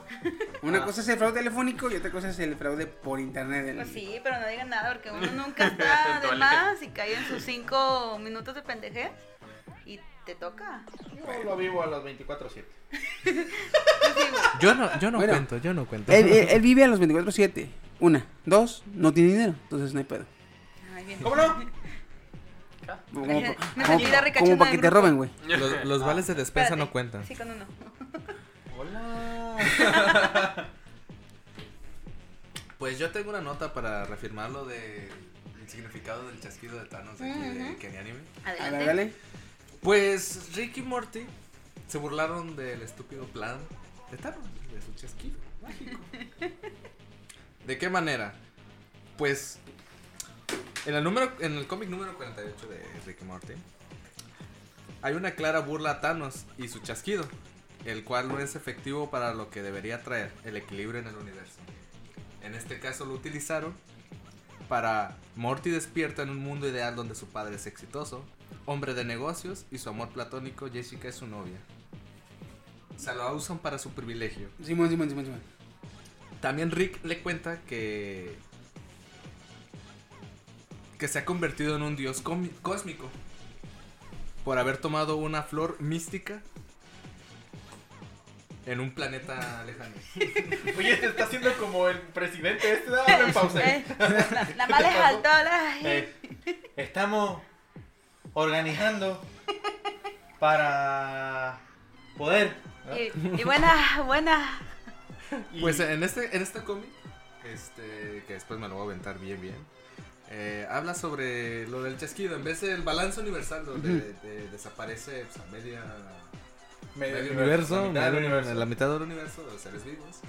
Una Ah. cosa es el fraude telefónico y otra cosa es el fraude por internet. Pues sí, pero no digan nada porque uno [LAUGHS] nunca está [LAUGHS] de más y cae en sus cinco minutos de pendejez y te toca. yo lo vivo a los 24-7. [LAUGHS] Yo no, yo no Bueno. cuento, yo no cuento. Él, él- él vive a los 24-7. Una. Dos, no tiene dinero. Entonces no hay pedo. Ay, bien. ¿Cómo no? Como, Me como- sentí como- para que te roben, güey. Los, los vales de despensa Espérate. no cuentan. Sí, con uno. Hola. [LAUGHS] Pues yo tengo una nota para reafirmar lo de el significado del chasquido de Thanos de aquí de Ujú. Kenny Anime. Adelante. dale. Pues Rick y Morty se burlaron del estúpido plan de Thanos, de su chasquido mágico. [LAUGHS] ¿De qué manera? Pues en el número en el cómic número 48 de Rick y Morty hay una clara burla a Thanos y su chasquido, el cual no es efectivo para lo que debería traer, el equilibrio en el universo. En este caso lo utilizaron para Morty despierta en un mundo ideal donde su padre es exitoso, hombre de negocios y su amor platónico Jessica es su novia. O sea, lo usan para su privilegio. Simón, Simón, Simón, Simón. También Rick le cuenta que que se ha convertido en un dios cósmico por haber tomado una flor mística en un planeta lejano. [LAUGHS] Oye, te está haciendo como el presidente este. Dame [LAUGHS] pausa. Eh, la, la más le saltó la. Eh, estamos organizando para poder. ¿no? Y, y buena, buena. Pues en este, en este cómic, este, que después me lo voy a aventar bien, bien, eh, habla sobre lo del chasquido. En vez del balance universal, donde de- desaparece pues, a media, medio medio universo, universo, la mitad del medio- universo. la mitad del universo de los seres vivos.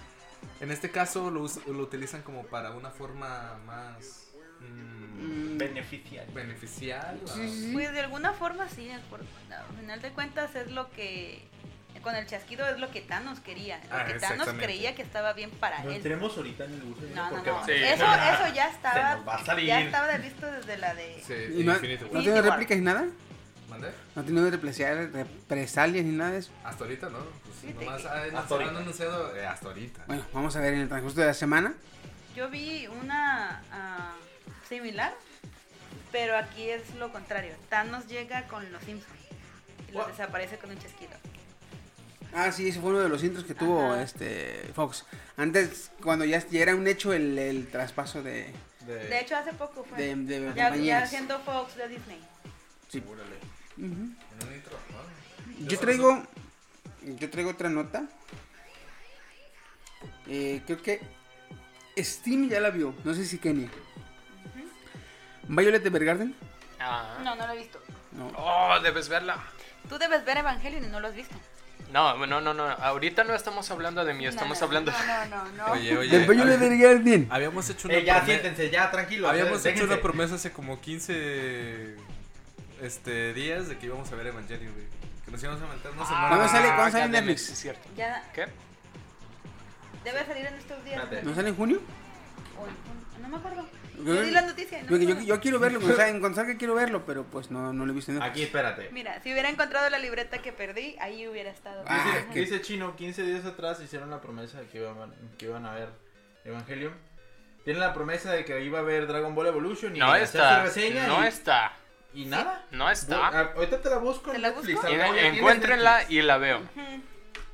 En este caso lo, lo utilizan como para una forma más mm, Mm, beneficiario. beneficial. o- Sí. Pues de alguna forma sí, por- al final de cuentas es lo que. Con el chasquido es lo que Thanos quería. Lo Ah, que Thanos creía que estaba bien para No él. entremos ahorita en el uso No, no, no. Sí. Eso, eso ya Se estaba. nos va a salir. Ya estaba de visto desde la de. Sí, ¿Y no, ¿no tiene réplicas ni nada? ¿Mandé? ¿No tiene represalias, represalias ni nada de eso? Hasta ahorita no. Pues, nomás que- han- Hasta ahorita. han anunciado eh, hasta ahorita. Bueno, vamos a ver en el transcurso de la semana. Yo vi una ah, similar, Pero aquí es lo contrario. Thanos llega con los Simpsons y los desaparece con un chasquido. Ah, sí, ese fue uno de los intros que tuvo este Fox. Antes, cuando ya, ya era un hecho el, el traspaso de, De hecho, hace poco fue. de, de ya, ya siendo Fox de Disney. Sí. Órale. Yo traigo. Yo traigo otra nota. Eh, creo que Steam ya la vio. No sé si Kenia. Violet Evergarden. Ah. No, no lo he visto. No. Oh, debes verla. Tú debes ver Evangelion y no lo has visto. No, no, no, no. Ahorita no estamos hablando de mí, estamos No, hablando. No, no, no. no. [LAUGHS] Oye, oye. De Violet hab- Evergarden. Habíamos hecho una Eh, ya, siéntense, ya, tranquilos. Habíamos eh, hecho una déjense. promesa hace como 15 este, días de que íbamos a ver Evangelion, güey. Que nos íbamos a meter una semana. ¿Cuándo sale- cuándo Ah, sale en Netflix? es cierto. Ya ¿Qué? debe salir en estos días. Espérate. ¿No sale en junio? O en- no me acuerdo. Yo- Yo di la noticia. no Yo, me yo, acuerdo. yo quiero verlo. Cuando salga, [LAUGHS] cuando salga quiero verlo, pero pues no, no lo he visto en Aquí, espérate. Mira, si hubiera encontrado la libreta que perdí, ahí hubiera estado. Ah, dice, que- dice Chino, 15 días atrás hicieron la promesa de que iban, que iban a ver Evangelion. Tienen la promesa de que iba a ver Dragon Ball Evolution y No hacer su está. reseña No y, está. Y nada. No Bu- está. ah, ahorita te la busco ¿Te en la Netflix. busco? En- Acá ya tienes encuéntrenla Netflix. y la veo.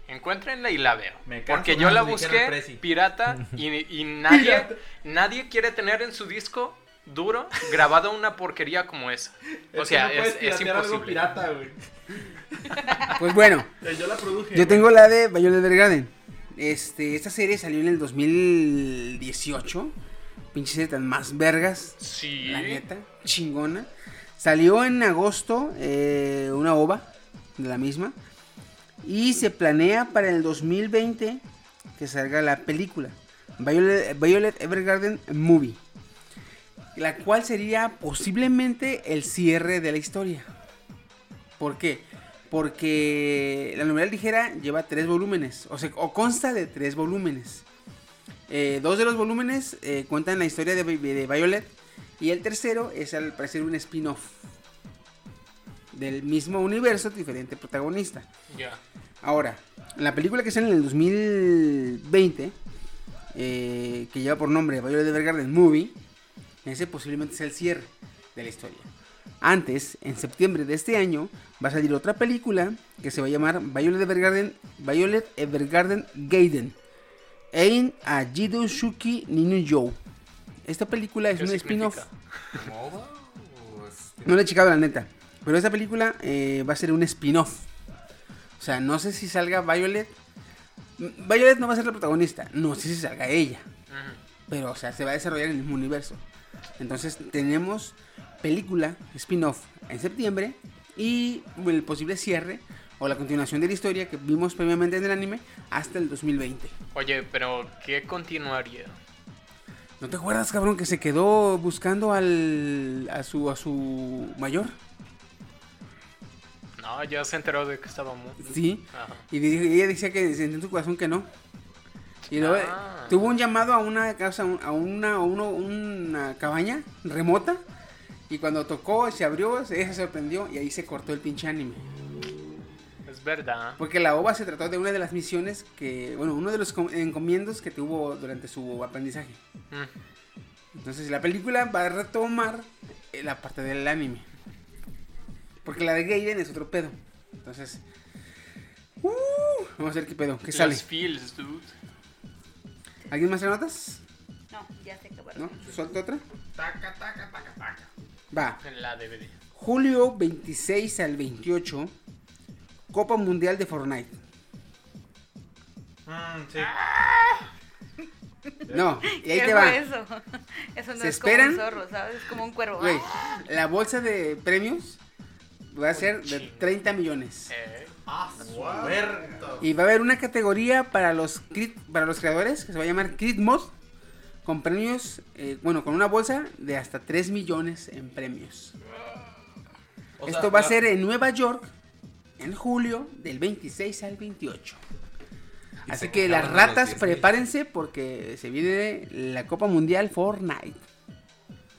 Encuéntrenla y la veo. Me canso Porque yo la dijera busqué Prezi. pirata [LAUGHS] y, y nadie, Pirata. nadie quiere tener en su disco duro grabado una porquería como esa. O Es sea, no puedes es, es piratear algo imposible. pirata, güey. [LAUGHS] Pues bueno, Eh, Yo la produje. yo güey. tengo la de Violet Evergarden. Este, esta serie salió en el 2018. Pinche serie tan más vergas. Sí. La neta, chingona. Salió en agosto eh, una ova de la misma. Y se planea para el 2020 que salga la película. Violet, Evergarden Movie. La cual sería posiblemente el cierre de la historia. ¿Por qué? Porque la novela ligera lleva tres volúmenes. O sea, o consta de tres volúmenes. Eh, dos de los volúmenes eh, cuentan la historia de Violet. Y el tercero es al parecer un spin-off. Del mismo universo, diferente protagonista. Ya. Ahora, la película que sale en el 2020, eh, que lleva por nombre Violet Evergarden Movie, ese posiblemente sea el cierre de la historia. Antes, en septiembre de este año, va a salir otra película que se va a llamar Violet Evergarden, Violet Evergarden Gaiden. Ein a Jido Shuki Ninu Yo. Esta película es ¿Qué un spin-off. significa? ¿MOBA? ¿O es- No le he checado la neta. Pero esta película eh, va a ser un spin-off. O sea, no sé si salga Violet. Violet no va a ser la protagonista. No sé si salga ella. Pero, o sea, se va a desarrollar en el mismo universo. Entonces, tenemos película, spin-off, en septiembre. Y el posible cierre o la continuación de la historia que vimos previamente en el anime hasta el 2020. Oye, pero ¿qué continuaría? ¿No te acuerdas, cabrón, que se quedó buscando al, a, su, a su mayor? No, ya se enteró de que estaba mu. Sí. Ajá. Y ella decía que sentía en su corazón que no. Y luego Ah. tuvo un llamado a una casa, a una, a uno- una cabaña remota. Y cuando tocó, se abrió, ella se sorprendió y ahí se cortó el pinche anime. Es verdad. Porque la OVA se trató de una de las misiones que, bueno, uno de los com- encomiendos que tuvo durante su aprendizaje. Mm. Entonces la película va a retomar eh, la parte del anime. Porque la de Gaiden es otro pedo. Entonces, uh, vamos a ver qué pedo, qué sale. Los feels, dude. ¿Alguien más trae notas? No, ya se acabaron. ¿No? ¿Suelta otra? Taca, taca, taca, taca. Va. En la DVD. Julio 26 al 28, Copa Mundial de Fortnite. Mm, sí. No, [LAUGHS] y ahí ¿Qué te va. eso? [LAUGHS] Eso no ¿Se es como esperan? un zorro, ¿sabes? Es como un cuervo. Güey, la bolsa de premios va a ser de 30 millones. Eh, Ah. Y va a haber una categoría para los crit- para los creadores que se va a llamar Crit Mod con premios, eh, bueno, con una bolsa de hasta 3 millones en premios. O sea, Esto va a ser en Nueva York en julio del 26 al 28. Y Así que las ratas 10,000. prepárense porque se viene la Copa Mundial Fortnite.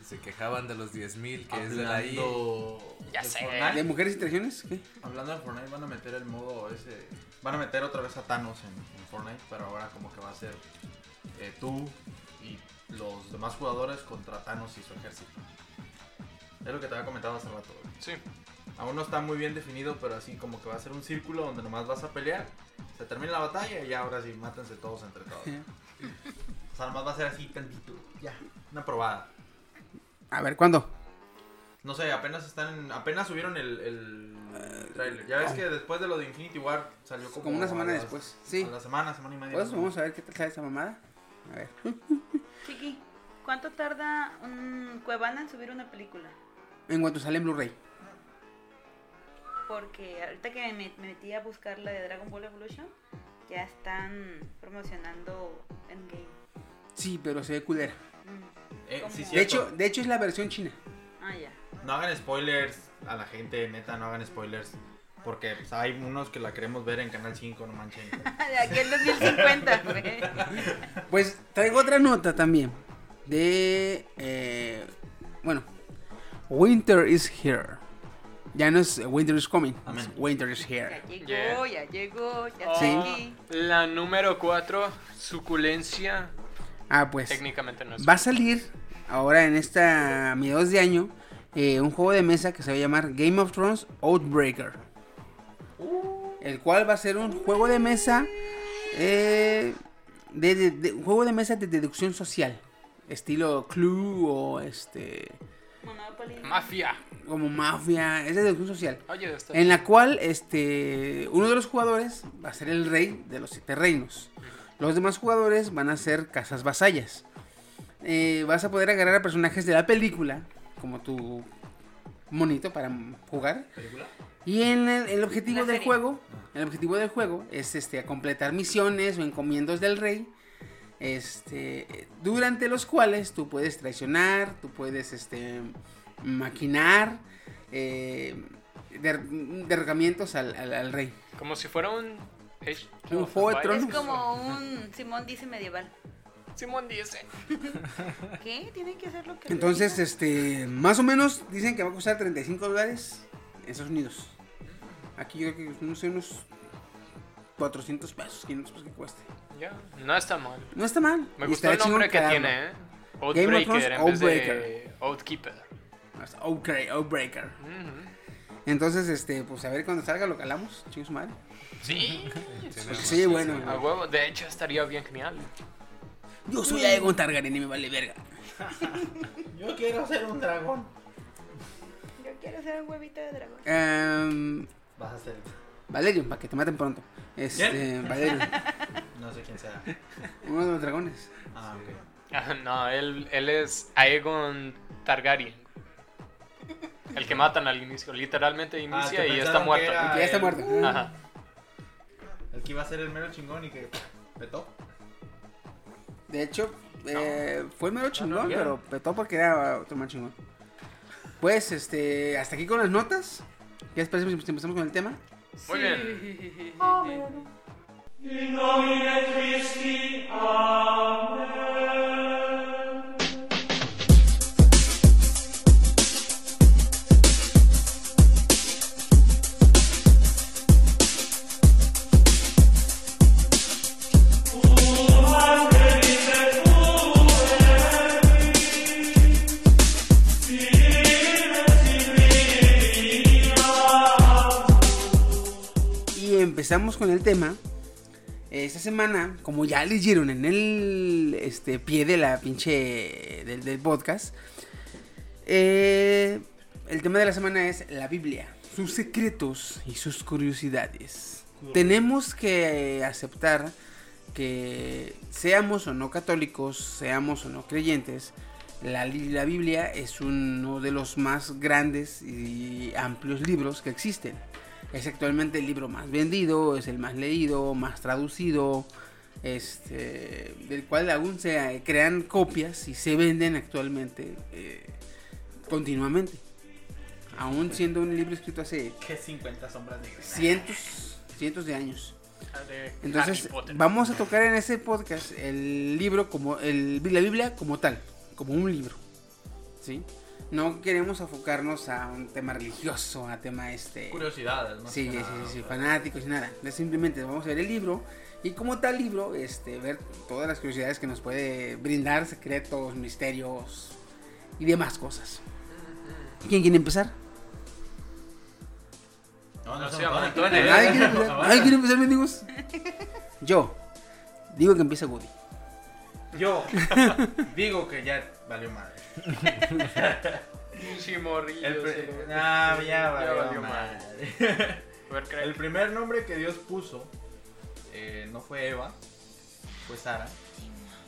Se quejaban de los 10.000 que es de la I. Hablando Ya de sé. Fortnite, ¿De mujeres y traiciones? ¿Qué? Hablando de Fortnite, van a meter el modo ese. Van a meter otra vez a Thanos en, en Fortnite, pero ahora como que va a ser eh, tú y los demás jugadores contra Thanos y su ejército. Es lo que te había comentado hace rato. Sí. Aún no está muy bien definido, pero así como que va a ser un círculo donde nomás vas a pelear. Se termina la batalla y ya ahora sí, mátense todos entre todos. O sea, nomás va a ser así tantito. Ya, una probada. A ver, ¿cuándo? No sé, apenas están en- apenas subieron el, el trailer. Ya ves que después de lo de Infinity War salió como, Como una semana las- después, sí. A la semana, semana y media. Pues vamos a ver qué tal sale esa mamada. A ver. [LAUGHS] Chiqui, ¿cuánto tarda un Cuevana en subir una película? En cuanto sale en Blu-ray. Porque ahorita que me, me metí a buscar la de Dragon Ball Evolution, ya están promocionando Endgame. Sí, pero se ve culera. Mm. Eh, De hecho, de hecho es la versión china. Ah, ya. No hagan spoilers a la gente, neta, no hagan spoilers. Porque pues, hay unos que la queremos ver en Canal 5, no manchen. [LAUGHS] De aquel 2050, güey. [LAUGHS] Pues traigo otra nota también. De. eh, bueno. Winter is here. Ya no es Winter is coming. Amén. es Winter is here. Ya llegó, Yeah. ya llegó, ya Oh, está Sí. aquí. La número 4, suculencia. Ah, pues. Técnicamente no es. Va a salir ahora en esta mediados de año eh, un juego de mesa que se va a llamar Game of Thrones Outbreaker. El cual va a ser un juego de mesa eh, de, de- de- un juego de mesa de deducción social. Estilo Clue o este Monopoly. Mafia. como mafia, es de deducción social. Oye, está En la cual este uno de los jugadores va a ser el rey de los siete reinos. Los demás jugadores van a ser casas vasallas. Eh, vas a poder agarrar a personajes de la película como tu monito para jugar. ¿Película? Y en el, el objetivo del serie. juego, el objetivo del juego es este a completar misiones o encomiendos del rey. Este, durante los cuales tú puedes traicionar, tú puedes este maquinar eh, der- al, al- al rey. Como si fuera un. Juego de. Es como un Simón dice medieval. Simón dice. [LAUGHS] ¿Qué? Tienen que hacer lo que. Entonces, diga. este, más o menos dicen que va a costar 35 dólares en Estados Unidos. Aquí yo creo que no sé, unos 400 pesos, 500 pesos que cueste. Ya, no está mal. No está mal. Me gustó el nombre que tiene. ¿eh? Game of Thrones Outbreaker en vez de Outbreaker. Outkeeper. Outbreak- Outbreaker. Entonces, este, pues a ver cuando salga lo calamos. Chingos madre. Sí, sí, bueno. a huevo. De hecho, estaría bien genial. Yo soy Aegon Targaryen y me vale verga. [LAUGHS] Yo quiero ser un dragón. Yo quiero ser un huevito de dragón. Em, Vas a ser. Valerion, para que te maten pronto. Este, ¿Quién? Valerion, [LAUGHS] No sé quién sea. uno de los dragones. Ah, ok. Ah, No, él, él es Aegon Targaryen. El que matan al inicio. Literalmente inicia que y pensaron está muerto. Que ya está el- muerto. Ajá. El que iba a ser el mero chingón y que petó. De hecho, eh, fue el mero chingón, bien. pero petó porque era otro más chingón. Pues, este, hasta aquí con las notas. ¿Qué les parece si empezamos con el tema? Muy bien. Y empezamos con el tema. Esta semana, como ya leyeron en el este, pie de la pinche del, del podcast, eh, el tema de la semana es la Biblia, sus secretos y sus curiosidades. Tenemos que aceptar que seamos o no católicos, seamos o no creyentes, la, la Biblia es uno de los más grandes y amplios libros que existen. Es actualmente el libro más vendido, es el más leído, más traducido, este, del cual aún se crean copias y se venden actualmente eh, continuamente. Aún siendo un libro escrito hace Que 50 sombras negras. cientos, cientos de años. De Entonces, vamos a tocar en este podcast el libro como el, la Biblia como tal, como un libro. ¿Sí? No queremos enfocarnos a un tema religioso, a tema este Curiosidades, ¿no? Sí, sí, Nada, sí, sí, fanáticos y nada. Simplemente vamos a ver el libro y como tal libro, este, ver todas las curiosidades que nos puede brindar, secretos, misterios y demás cosas. ¿Quién quiere empezar? No, No no, no, ¿Nadie quiere quiere empezar, mendigos? Yo. Digo que empieza Woody. Yo [LAUGHS] digo que ya valió madre. Morrillo, El pri- se lo- ya Ya valió, valió madre. [LAUGHS] A ver, crack. El primer nombre que Dios puso eh, no fue Eva, fue Sara.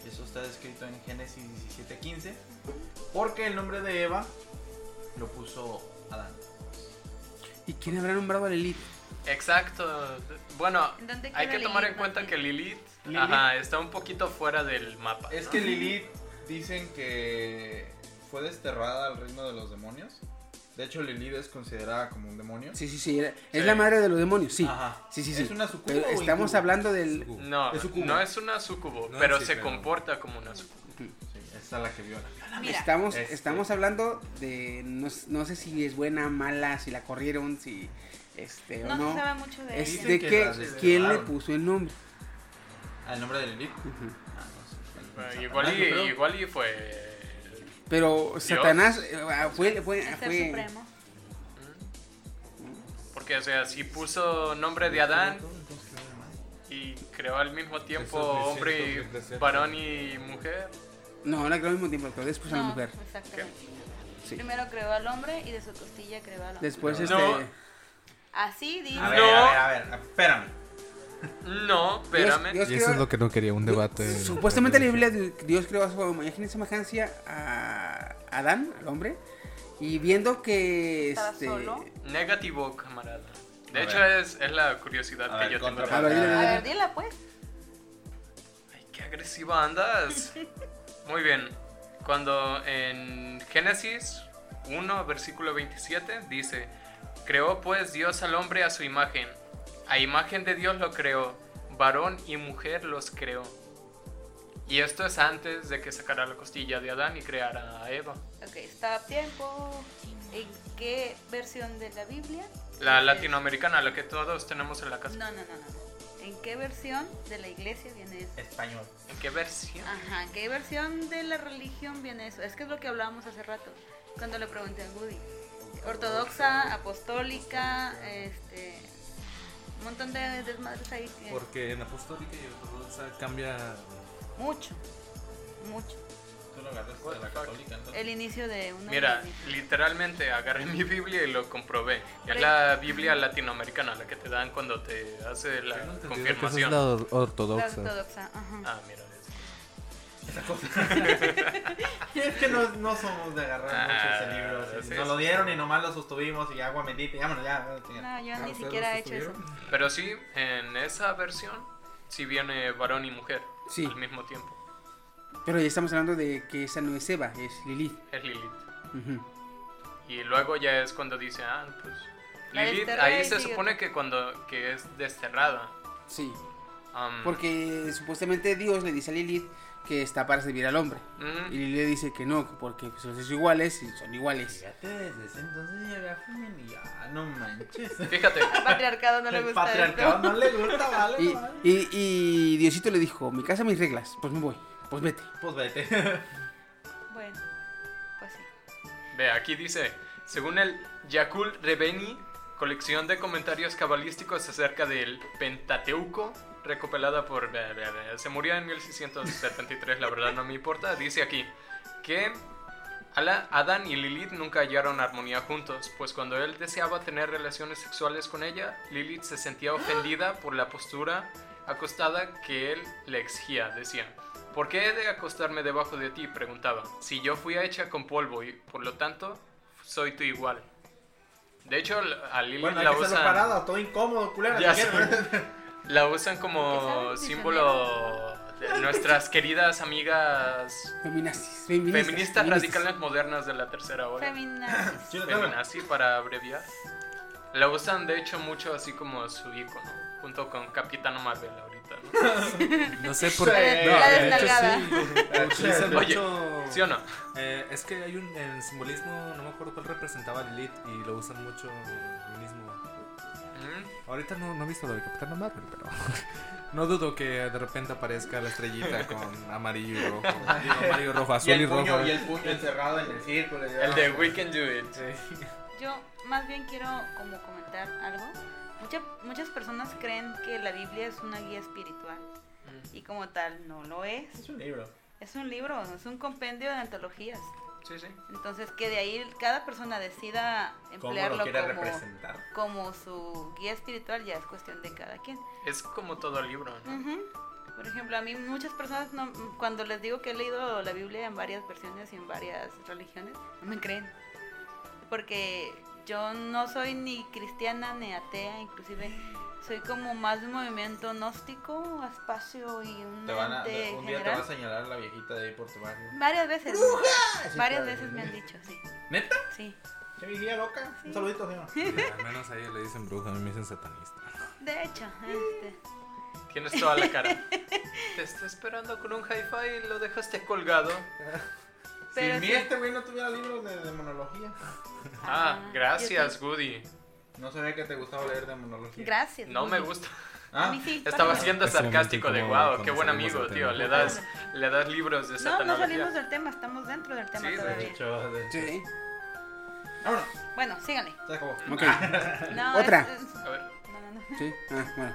Eso está escrito en Génesis 17:15. Porque el nombre de Eva lo puso Adán. ¿Y quién habrá nombrado a Lilith? Exacto. Bueno, ¿Dónde hay que tomar en cuenta que Lilith, Lilith. ajá, está un poquito fuera del mapa. Es ¿no? que Lilith dicen que fue desterrada al reino de los demonios. De hecho, Lilith es considerada como un demonio. Sí, sí, sí. Es Sí. la madre de los demonios, sí. Ajá. Sí, sí, sí. ¿Es una sucubo Pero o estamos incubo? hablando del. No, Es sucubo. no es una sucubo, No, pero sí, se pero- comporta como una sucubo. Sí, esa es la que viola. Mira, Estamos, Este- estamos hablando de. No, no sé si es buena, mala, si la corrieron, si. Este, no o no. se sabe mucho de Es. Dicen de que que. ¿Quién le puso el nombre? Ah, el nombre de Lilith. Ujú. Ah, no sé. Bueno, igual, y, yo creo. igual y fue. Pero Satanás eh, fue. fue, fue supremo. Porque, o sea, si puso nombre de Adán y creó al mismo tiempo hombre, y varón y mujer. no, la creó al mismo tiempo, pero después a la No, mujer. exactamente. Sí. Primero creó al hombre y de su costilla creó al hombre. Después, No. este. Así dice. A ver, No. a ver, a ver, espérame. No, espérame. Dios Y eso creó- es lo que no quería, un debate. Supuestamente en la Biblia Dios creó a su imagen y semejanza a Adán, al hombre, y viendo que este solo. Negativo, camarada. De A hecho, es, es la curiosidad A que ver, yo tengo. A ver, dile, A dile. ver, dila pues. Ay, qué agresiva andas. [LAUGHS] Muy bien. Cuando en Génesis 1, versículo 27, dice, creó pues Dios al hombre a su imagen. A imagen de Dios lo creó. Varón y mujer los creó. Y esto es antes de que sacara la costilla de Adán y creara a Eva. Ok, estaba a tiempo. ¿En qué versión de la Biblia? La latinoamericana, la que todos tenemos en la casa. No, no, no, no. ¿En qué versión de la iglesia viene eso? Español. ¿En qué versión? Ajá, ¿en qué versión de la religión viene eso? Es que es lo que hablábamos hace rato, cuando le pregunté a Woody. Ortodoxa, apostólica, este... Un montón de desmadres ahí. que- Porque en apostólica y ortodoxa cambia. Mucho, mucho. Tú lo agarraste de la católica, entonces. El inicio de una... Mira, literalmente agarré mi Biblia y lo comprobé. Es la Biblia latinoamericana, la que te dan cuando te hace la que esa es confirmación. la or- La ortodoxa. ortodoxa, ajá. Ah, mira. Es- Esa cosa. [LAUGHS] es que no, no somos de agarrar Ah, mucho ese libro. sí, Nos sí. lo dieron y nomás lo sostuvimos y agua bendita y vámonos ya. vámonos, ya. No, yo ni ¿ustedes siquiera he hecho eso. Pero sí, en esa versión, sí viene varón y mujer Sí. al mismo tiempo. Pero ya estamos hablando de que esa no es Eva, es Lilith. Es Lilith. Y luego ya es cuando dice, ah, pues. Lilith, ahí se supone que cuando que es desterrada. Sí, Am, porque supuestamente Dios le dice a Lilith que está para servir al hombre. Y Lilith dice que no, que porque pues, los hizo iguales y son iguales. Fíjate, desde ese entonces ya había feminidad. No manches. Fíjate, Al [LAUGHS] patriarcado no le El gusta patriarcado esto. no le gusta, vale. Y, vale. y, y Diosito le dijo, mi casa, mis reglas, pues me voy, pues vete. Pues vete. Bueno, pues sí. Ve, aquí dice, según el Yakul Rebeni, colección de comentarios cabalísticos acerca del Pentateuco, recopilada por... Se murió en 1673, la verdad no me importa. Dice aquí que Adán y Lilith nunca hallaron armonía juntos, pues cuando él deseaba tener relaciones sexuales con ella, Lilith se sentía ofendida por la postura acostada que él le exigía. Decía, ¿por qué he de acostarme debajo de ti? Preguntaba. Si yo fui hecha con polvo y por lo tanto soy tu igual. De hecho, a Lilith Bueno, la usan, parado, todo incómodo, culera. Ya. [LAUGHS] la usan ¿Qué como símbolo de nuestras queridas amigas Feminazis, feministas. feministas radicales modernas de la tercera ola. Feminazis. Sí. Feminazi para abreviar. La usan de hecho mucho así como su icono, junto con Capitano Marvel ahorita, ¿no? No sé por Sí. qué. La de hecho sí. Utilizan Oye, mucho. ¿Sí o no? Eh, es que hay un en simbolismo, no me acuerdo cuál representaba a Lilith y lo usan mucho Ahorita no, no he visto lo de Capitán Marvel, pero [LAUGHS] No dudo que de repente aparezca la estrellita con amarillo y rojo. [LAUGHS] Digo, amarillo y rojo, azul Y y, el, rojo. puño, y el puño encerrado en el círculo. y- El de We Can Do It. Yo más bien quiero como comentar algo. Mucha- muchas personas creen que la Biblia es una guía espiritual y como tal no lo es. Es un libro. Es un libro, es un compendio de antologías. Sí, sí. Entonces que de ahí cada persona decida ¿Cómo emplearlo como, representar? como su guía espiritual ya es cuestión de cada quien. Es como todo libro, ¿no? Ujú. Por ejemplo, a mí muchas personas no- cuando les digo que he leído la Biblia en varias versiones y en varias religiones, no me creen. Porque yo no soy ni cristiana ni atea, inclusive soy como más de un movimiento gnóstico, espacio y un Te van a, ente un día te va a señalar la viejita de ahí por tu barrio. Varias veces. Sí, Varias claro. veces me han dicho, sí. ¿Neta? Sí. ¿Qué viejilla loca? Sí. Un saludito, señor. [LAUGHS] Al menos a ella le dicen bruja, a mí me dicen satanista. De hecho, este, Tienes toda la cara. [LAUGHS] Te está esperando con un hi-fi y lo dejaste colgado. Pero si sí. este güey no tuviera libros de demonología, Ah, yo gracias, te- Goody. No sabía que te gustaba leer demonología. Gracias. No me gusta. A Ah, mí sí. Estaba siendo sarcástico de wow, qué buen amigo, tío. Le das, le das libros de No, no salimos del tema, estamos dentro del tema Sí, de todavía. hecho, de- Sí. Vámonos, Bueno, síganle. se acabó. Ok. [LAUGHS] No, Otra. es- es- A ver. no, no, no. Sí. Ah, bueno.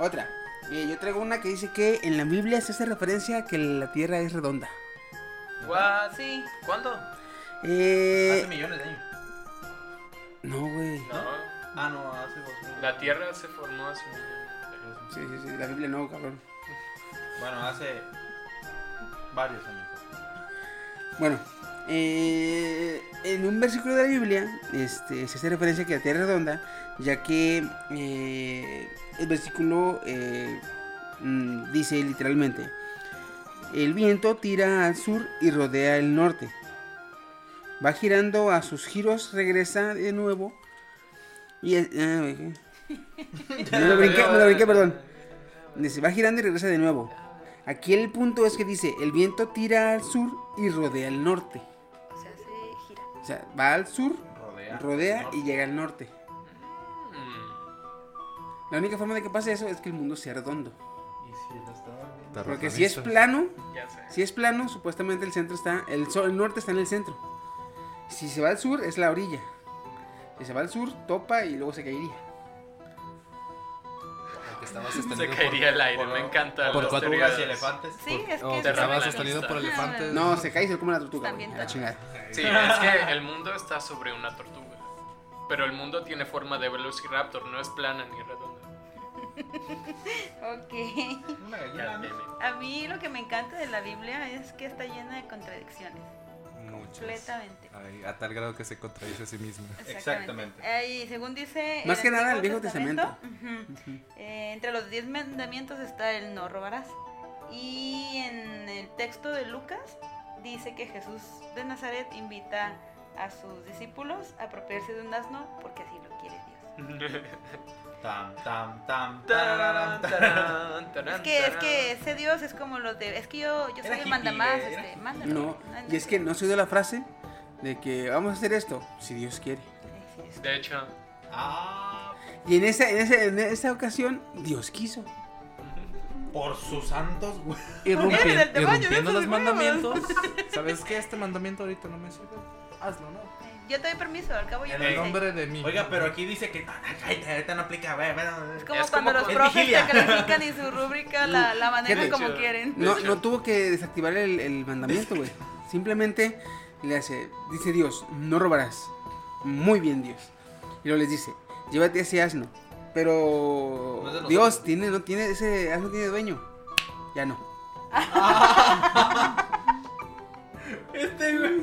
Otra. Eh, yo traigo una que dice que en la Biblia se hace referencia a que la tierra es redonda. What? Sí. ¿Cuándo? Eh, Hace millones de años. no, güey. No. Ah, no, hace dos mil. La Tierra se formó hace de años. Sí, sí, sí. La Biblia no, cabrón. Bueno, hace varios años. Bueno, eh, en un versículo de la Biblia este, se hace referencia a que la tierra es redonda, ya que eh, el versículo eh, mm, dice literalmente, el viento tira al sur y rodea el norte. Va girando a sus giros, regresa de nuevo. Y es- ah, [LAUGHS] me lo brinqué, me lo brinqué, perdón. Dice, va girando y regresa de nuevo. Aquí el punto es que dice, el viento tira al sur y rodea al norte. O sea, se gira. O sea, va al sur, Rodea. y llega al norte. Mm. La única forma de que pase eso es que el mundo sea redondo. Y si viendo. Porque si es plano, si es plano, supuestamente el centro está, el, sol, el norte está en el centro. Si se va al sur, es la orilla. Si se va al sur, topa y luego se caería. [LAUGHS] Se caería por- el aire, por- me encanta. por. Tortugas y elefantes. Sí, Por- es que que estaba Terraplanista. sostenido por elefantes. No, se cae y se come la tortuga. También la chingada. Sí, es que el mundo está sobre una tortuga. Pero el mundo tiene forma de velociraptor, no es plana ni redonda. Ok. Una. A mí lo que me encanta de la Biblia es que está llena de contradicciones. Completamente. Ay, a tal grado que se contradice a sí misma. Exactamente. Eh, y según dice. Más que nada el Viejo Testamento. eh, entre los diez mandamientos está el no robarás. Y en el texto de Lucas dice que Jesús de Nazaret invita a sus discípulos a apropiarse de un asno porque así lo quiere Dios. [LAUGHS] Tam, tam, tam, Tarán, tararán, tararán. tarán, tarán, Es que, es que ese Dios es como los de. Es que yo, yo soy el mandamás, este, mándalo. No, y es que no se oído la frase de que vamos a hacer esto, si Dios quiere. Sí, sí, sí. De hecho, Ah, Y en esa, en esa, en esa ocasión, Dios quiso. por sus santos, güey. De irrumpiendo los mandamientos. ¿Sabes qué? Este mandamiento ahorita no me sirve. Hazlo, ¿no? Yo te doy permiso, al cabo yo En el nombre de mí. Oiga, pero aquí dice que. Ah, ahorita no aplica, Es como Es cuando como los con profes te califican y su rúbrica la, la manejan como hecho. quieren. No, no tuvo que desactivar el, el mandamiento, güey. Simplemente le hace, dice Dios, no robarás. Muy bien, Dios. Y luego les dice, llévate ese asno. Pero No. Dios tiene, no tiene, ese asno tiene dueño. Ya no. [LAUGHS] Este, güey.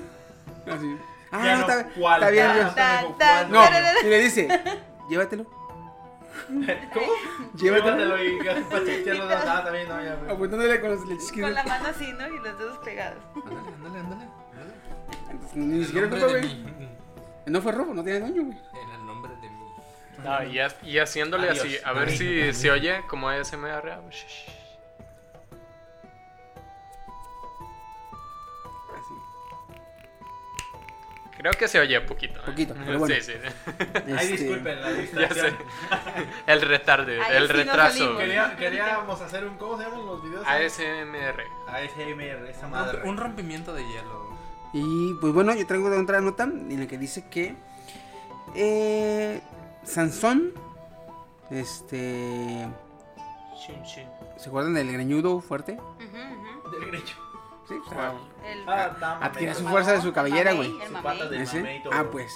Así. Ah, Ya no, está, ¿cuál? está bien, No, y le dice, llévatelo. [LAUGHS] ¿Cómo? [LAUGHS] Llévatelo. Llévatelo y para chequearlo. Ah, también, no, ya. Apuntándole con los chasquidos. Con la mano así, ¿no? Y los dedos pegados. Ándale, ándale, ándale. Ni En siquiera culpa, de güey. No fue robo, no tiene dueño, güey. En el nombre de mí. ah, y, ha- y haciéndole Adiós. así, a ver si se oye como ASMR. Creo que se oye poquito. ¿eh? Poquito, pero bueno. Sí, sí. Ay, Este, disculpen la Ya sé. distracción. El retardo, Ahí el sí retraso. Quería- queríamos hacer un. ¿Cómo se llaman los videos? ASMR. ASMR, esa Un, madre. un rompimiento de hielo. Y pues bueno, yo traigo otra nota en la que dice que eh, Sansón, este, Shin, shin. ¿se acuerdan del greñudo fuerte? Ujú, ujú. Del grecho. Sí, o sea, ¿Cuál? El- Ah, adquiere su fuerza de su cabellera, güey. Ah, pues.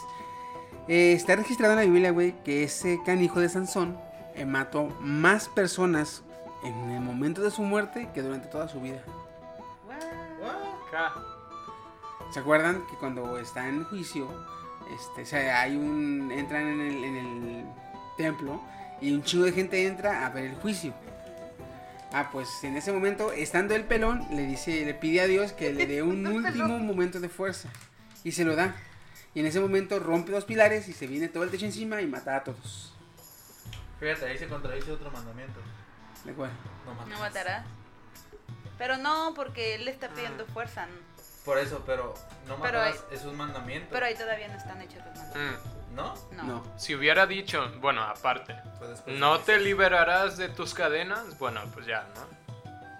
eh, está registrado en la Biblia, güey, que ese canijo de Sansón eh, mató más personas en el momento de su muerte que durante toda su vida. ¿Se acuerdan que cuando está en juicio, este, o sea, hay un, entran en el, en el templo y un chingo de gente entra a ver el juicio? Ah, pues en ese momento, estando el pelón, le dice, le pide a Dios que le dé un [LAUGHS] último momento de fuerza y se lo da. Y en ese momento rompe dos pilares y se viene todo el techo encima y mata a todos. Fíjate, ahí se contradice otro mandamiento. ¿De acuerdo? No matarás. No matarás. Pero no, porque él le está pidiendo Ah. fuerza. Por eso, pero no Pero matarás es un mandamiento. Pero ahí todavía no están hechos los mandamientos. Mm. ¿No? No. No. Si hubiera dicho, bueno, aparte, Fue de no te liberarás de tus cadenas, bueno, pues ya, ¿no?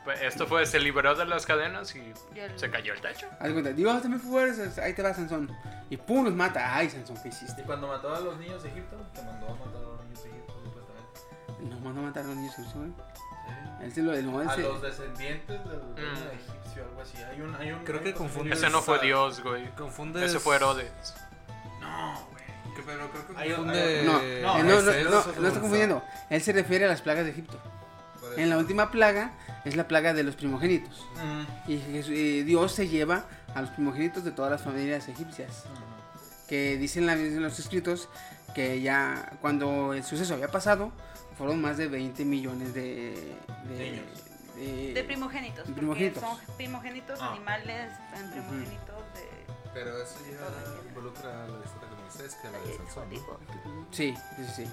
Pues Esto fue, se liberó de las cadenas y Y el- se cayó el techo. Haz de cuenta, Dios, dame fuerzas, ahí te va Sansón. Y pum, los mata. Ay, Sansón, ¿qué hiciste? Y cuando mató a los niños de Egipto, te mandó a matar a los niños de Egipto, supuestamente. No mandó a matar a los niños, ¿sí, güey? Sí. Él se lo, A se- los descendientes del reino Mm. egipcio, algo así. Hay un, hay un, Creo que un- confundes Ese no fue Dios, güey. Confundes. Ese fue Herodes. No, Pero creo que Hay- confunde. No, no, no, no, no, está confundiendo. Él se refiere a las plagas de Egipto. En la última plaga es la plaga de los primogénitos. Y Dios se lleva a los primogénitos de todas las familias egipcias. Que dicen la- en los escritos que ya cuando el suceso había pasado, fueron más de 20 millones de... de, Niños. de- De primogénitos. Primogénitos. Son primogénitos, Ah. animales, primogénitos de. Pero eso ya involucra la historia Moisés que la de Sansón. ¿no? Sí, sí, sí.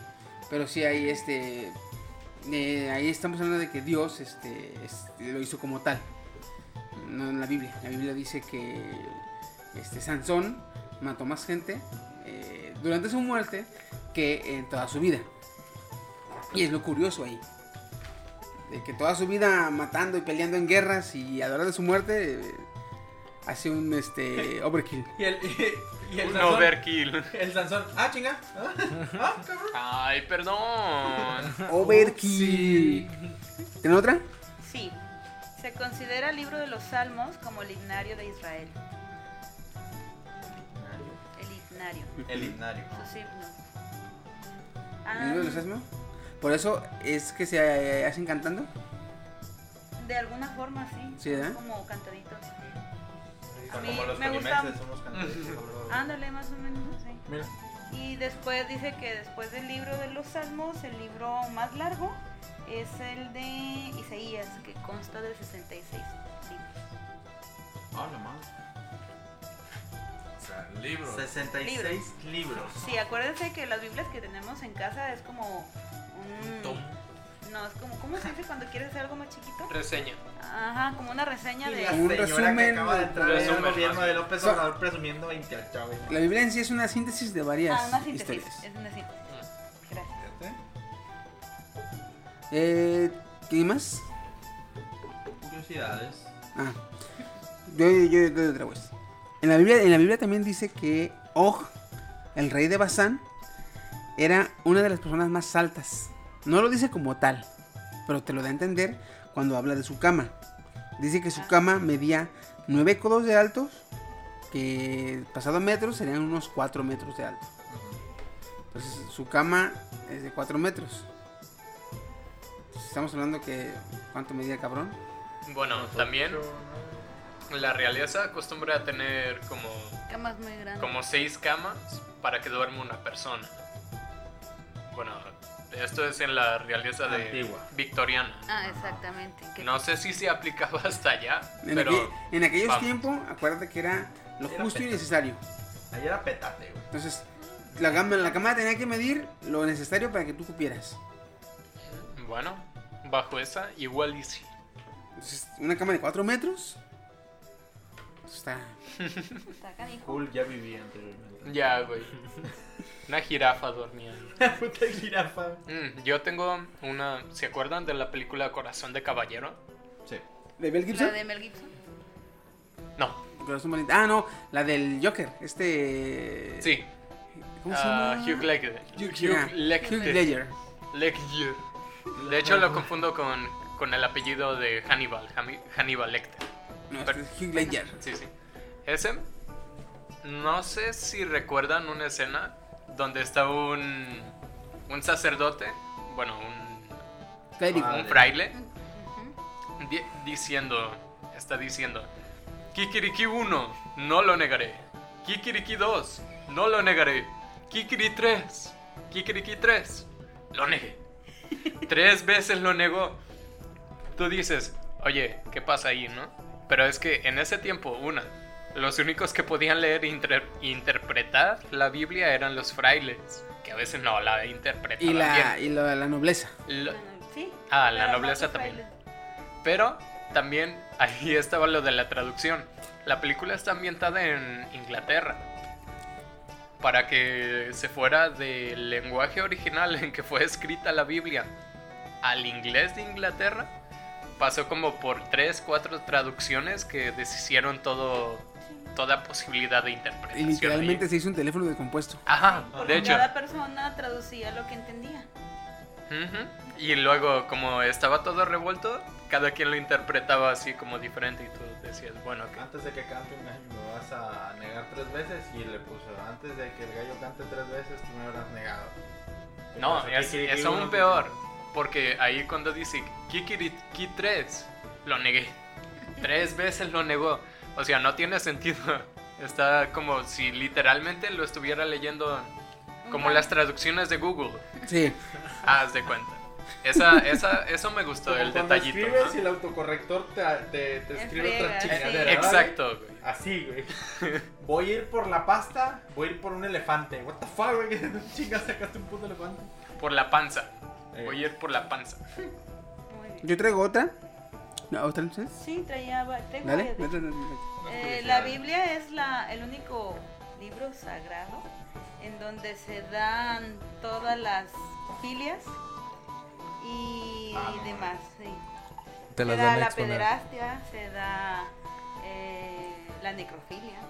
Pero sí hay este... eh, ahí estamos hablando de que Dios este, este, lo hizo como tal. No en la Biblia. La Biblia dice que este Sansón mató más gente eh, durante su muerte que en toda su vida. Y es lo curioso ahí. De que toda su vida matando y peleando en guerras y a la hora de su muerte eh, hace un este [LAUGHS] overkill. Y el, y, el Un Sansón. overkill. El Sansón. Ah, chinga. Ah, ah, cabrón. Ay, perdón. Overkill. ¿Tiene otra? Sí. Se considera el libro de los Salmos como el himnario de Israel. El himnario. El himnario. Sus himnos. ¿El libro de los Ah, Asmos? Por eso es que se eh, hacen cantando. de alguna forma sí. Sí, ¿verdad? Como cantaditos. Los me gusta- somos. Ándale, más o menos, sí. Mira. Y después dice que después del libro de los Salmos, el libro más largo es el de Isaías, que consta de 66 libros. Ah, la madre. O sea, libro. 66 libros. Sí, acuérdense que las Biblias que tenemos en casa es como un... Tomo. No, es como, ¿cómo se dice cuando quieres hacer algo más chiquito? Reseña. Ajá, como una reseña de... la Un resumen, que acaba de entrar en el resumen, gobierno de. López So- Obrador presumiendo 28, güey. La Biblia en sí es una síntesis de varias Ah, una síntesis. historias. Es una síntesis. Gracias. Eh, ¿Qué más? Curiosidades. Ah, yo, yo, yo doy otra vez. En la, Biblia, en la Biblia también dice que Og, el rey de Basán, era una de las personas más altas. No lo dice como tal, pero te lo da a entender cuando habla de su cama. Dice que su cama medía 9 codos de alto, que pasado a metros serían unos 4 metros de alto. Entonces su cama es de 4 metros. Entonces, Estamos hablando que... ¿Cuánto medía el cabrón? Bueno, también la realeza acostumbra a tener como, Camas muy grandes. como seis camas para que duerma una persona. Bueno, esto es en la realeza de Antigua. victoriana. Ah, exactamente. que- No sé si se aplicaba hasta allá, En, pero aquel- en aquellos vamos. tiempos, acuérdate que era lo Era justo y petate. necesario. Ahí era petate, güey. Entonces, la cama, la cama tenía que medir lo necesario para que tú cupieras. bueno, bajo esa igual y sí. Entonces, una cama de 4 metros Está. Está canijo. Cool, ya viví anteriormente. Ya, güey. Una jirafa dormía. [LAUGHS] Puta jirafa. Mm, yo tengo una. ¿Se acuerdan de la película Corazón de Caballero? Sí. ¿De Mel Gibson? La de Mel Gibson. No. Corazón valiente. Ah, no, la del Joker. Este. Sí. ¿Cómo se Ah, llama? Hugh Ledger. Hugh, Hugh Ledger. Hugh Ledger. Ledger. De hecho, lo confundo con, con el apellido de Hannibal. Hannibal Lecter. No, Pero- este es Hugh Ledger. Sí, sí. Ese. No sé si recuerdan una escena donde está un. Un sacerdote. Bueno, un. Clérigo. Un fraile. Di- diciendo. Está diciendo. Kikiriki 1, no lo negaré. Kikiriki 2, no lo negaré. Kikiri 3, Kikiriki 3, lo negué. [LAUGHS] Tres veces lo negó. Tú dices, oye, ¿qué pasa ahí, no? Pero es que en ese tiempo, una, los únicos que podían leer e inter- interpretar la Biblia eran los frailes, que a veces no la interpretaban Y la, bien. y la, la nobleza. Lo- Sí. Ah, la nobleza también. Pero también ahí estaba lo de la traducción. La película está ambientada en Inglaterra. Para que se fuera del lenguaje original en que fue escrita la Biblia al inglés de Inglaterra, pasó como por tres, cuatro traducciones que deshicieron todo, toda posibilidad de Y interpretación. literalmente ahí. se hizo un teléfono descompuesto. Ajá, Porque de hecho. cada persona traducía lo que entendía. Ujú. Y luego, como estaba todo revuelto, cada quien lo interpretaba así como diferente y tú decías, bueno, que Antes de que cante un gallo me vas a negar tres veces y le puso antes de que el gallo cante tres veces tú me habrás negado. No, es, es aún peor. Porque ahí cuando dice Kikiriki 3, lo negué. Tres veces lo negó. O sea, no tiene sentido. [LAUGHS] Está como si literalmente lo estuviera leyendo como las traducciones de Google. Sí. Haz de cuenta. Esa, esa, eso me gustó, Como el detallito. escribes ¿no? y el autocorrector te, te, te escribe otra sí. chingadera. ¿verdad, Exacto, güey. güey? Así, güey. [LAUGHS] Voy a ir por la pasta, voy a ir por un elefante. What the fuck, güey? ¿Qué [LAUGHS] chingas sacaste un puto elefante? Por la panza. Eh. Voy a ir por la panza. Muy bien. Yo traigo otra. No, ¿Otra entonces? Sí, traía. traigo Dale. varias, de hecho. dale, dale, dale. Eh, la Biblia es la, el único libro sagrado en donde se dan todas las filias y Ah, demás. sí. Te Se las da la pederastia, se da eh, la necrofilia.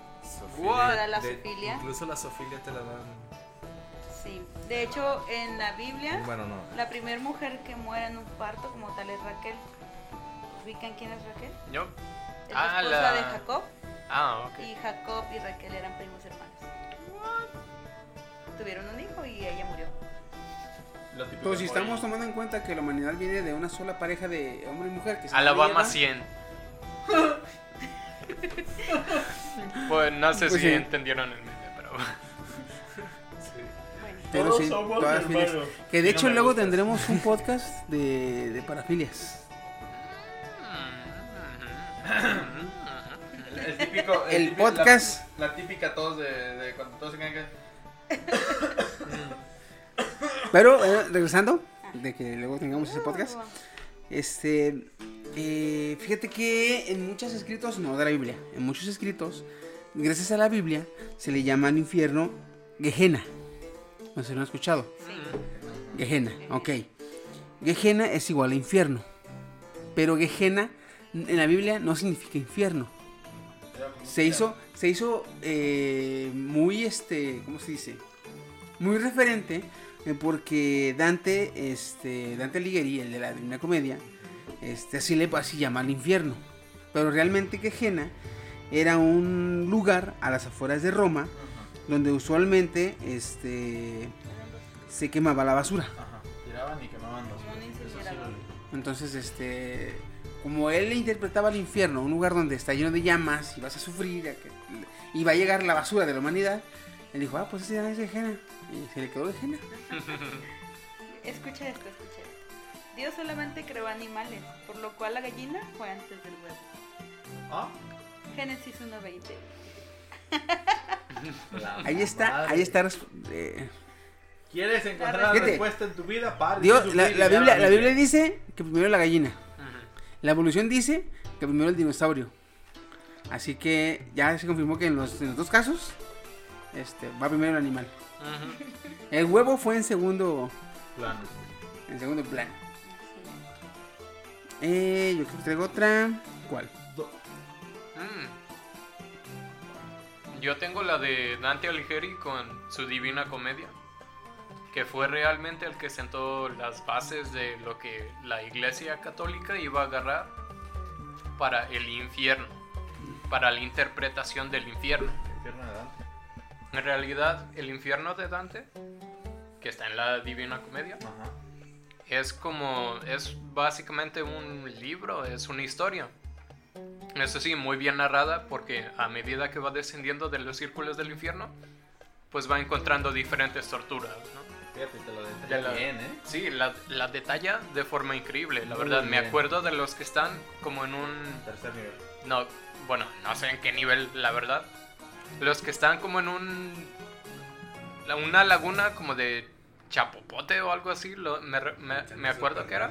What? Se da la De- zoofilia. Incluso la sofilia te la dan. Sí. De hecho, en la Biblia, Bueno, no. la primera mujer que muere en un parto como tal es Raquel. ¿Ubican quién es Raquel? Yo. Es la Ah, esposa la- de Jacob. Ah, ok. Y Jacob y Raquel eran primos hermanos. Tuvieron un hijo y ella murió. Pero si estamos tomando en cuenta que la humanidad viene de una sola pareja de hombre y mujer que se Alabama lleva, 100. [LAUGHS] pues no sé Pues si sí. entendieron el meme, pero. Pero Todos sí, todas filias. Que de hecho luego tendremos un podcast de, de parafilias. El, el típico. El típico- la- podcast. La, típica todos de, de cuando todos se quedan que. Pero eh, regresando, de que luego tengamos ese podcast. Este, eh, fíjate que en muchos escritos, no de la Biblia, en muchos escritos, gracias a la Biblia, se le llama al infierno Gehenna. No sé si lo han escuchado. Gehenna, ok. Gehenna es igual a infierno. Pero Gehenna en la Biblia no significa infierno. Se hizo, se hizo eh, muy, este, ¿cómo se dice? Muy referente eh, porque Dante, este, Dante Alighieri, el de la Divina Comedia, este, así le así llama al infierno. Pero realmente Gehenna era un lugar a las afueras de Roma donde usualmente, este, se quemaba la basura. Ajá. Tiraban y quemaban lo- Entonces, este, como él interpretaba el infierno, un lugar donde está lleno de llamas y vas a sufrir y va a llegar la basura de la humanidad, él dijo, ah, pues ese ya es Gehenna. Y se le quedó Gehenna. [LAUGHS] Escucha esto, escucha esto. Dios solamente creó animales, por lo cual la gallina fue antes del huevo. Ah, Génesis 1.20. [LAUGHS] Ahí está, ahí está. eh, ¿Quieres encontrar la Fíjate. respuesta en tu vida? Pare, Dios, la, Biblia, la Biblia dice que primero la gallina. La evolución dice que primero el dinosaurio. Así que ya se confirmó que en los, en los dos casos este, va primero el animal. El huevo fue en segundo, Plano. en segundo plano. Eh, yo creo que traigo otra. ¿Cuál? Mm. Yo tengo la de Dante Alighieri con su Divina Comedia, que fue realmente el que sentó las bases de lo que la Iglesia Católica iba a agarrar para el infierno, para la interpretación del infierno. Infierno de Dante. En realidad, el infierno de Dante, que está en la Divina Comedia, Ajá. es como, es básicamente un libro, es una historia. Eso sí, muy bien narrada porque a medida que va descendiendo de los círculos del infierno, pues va encontrando diferentes torturas, ¿no? Fíjate, te lo detalla la- bien, ¿eh? Sí, la, la detalla de forma increíble, la Muy verdad. Me bien. acuerdo de los que están como en un... Tercer nivel. No, bueno, no sé en qué nivel, la verdad. Los que están como en un... Una laguna como de chapopote o algo así, lo- me, me, me acuerdo que era.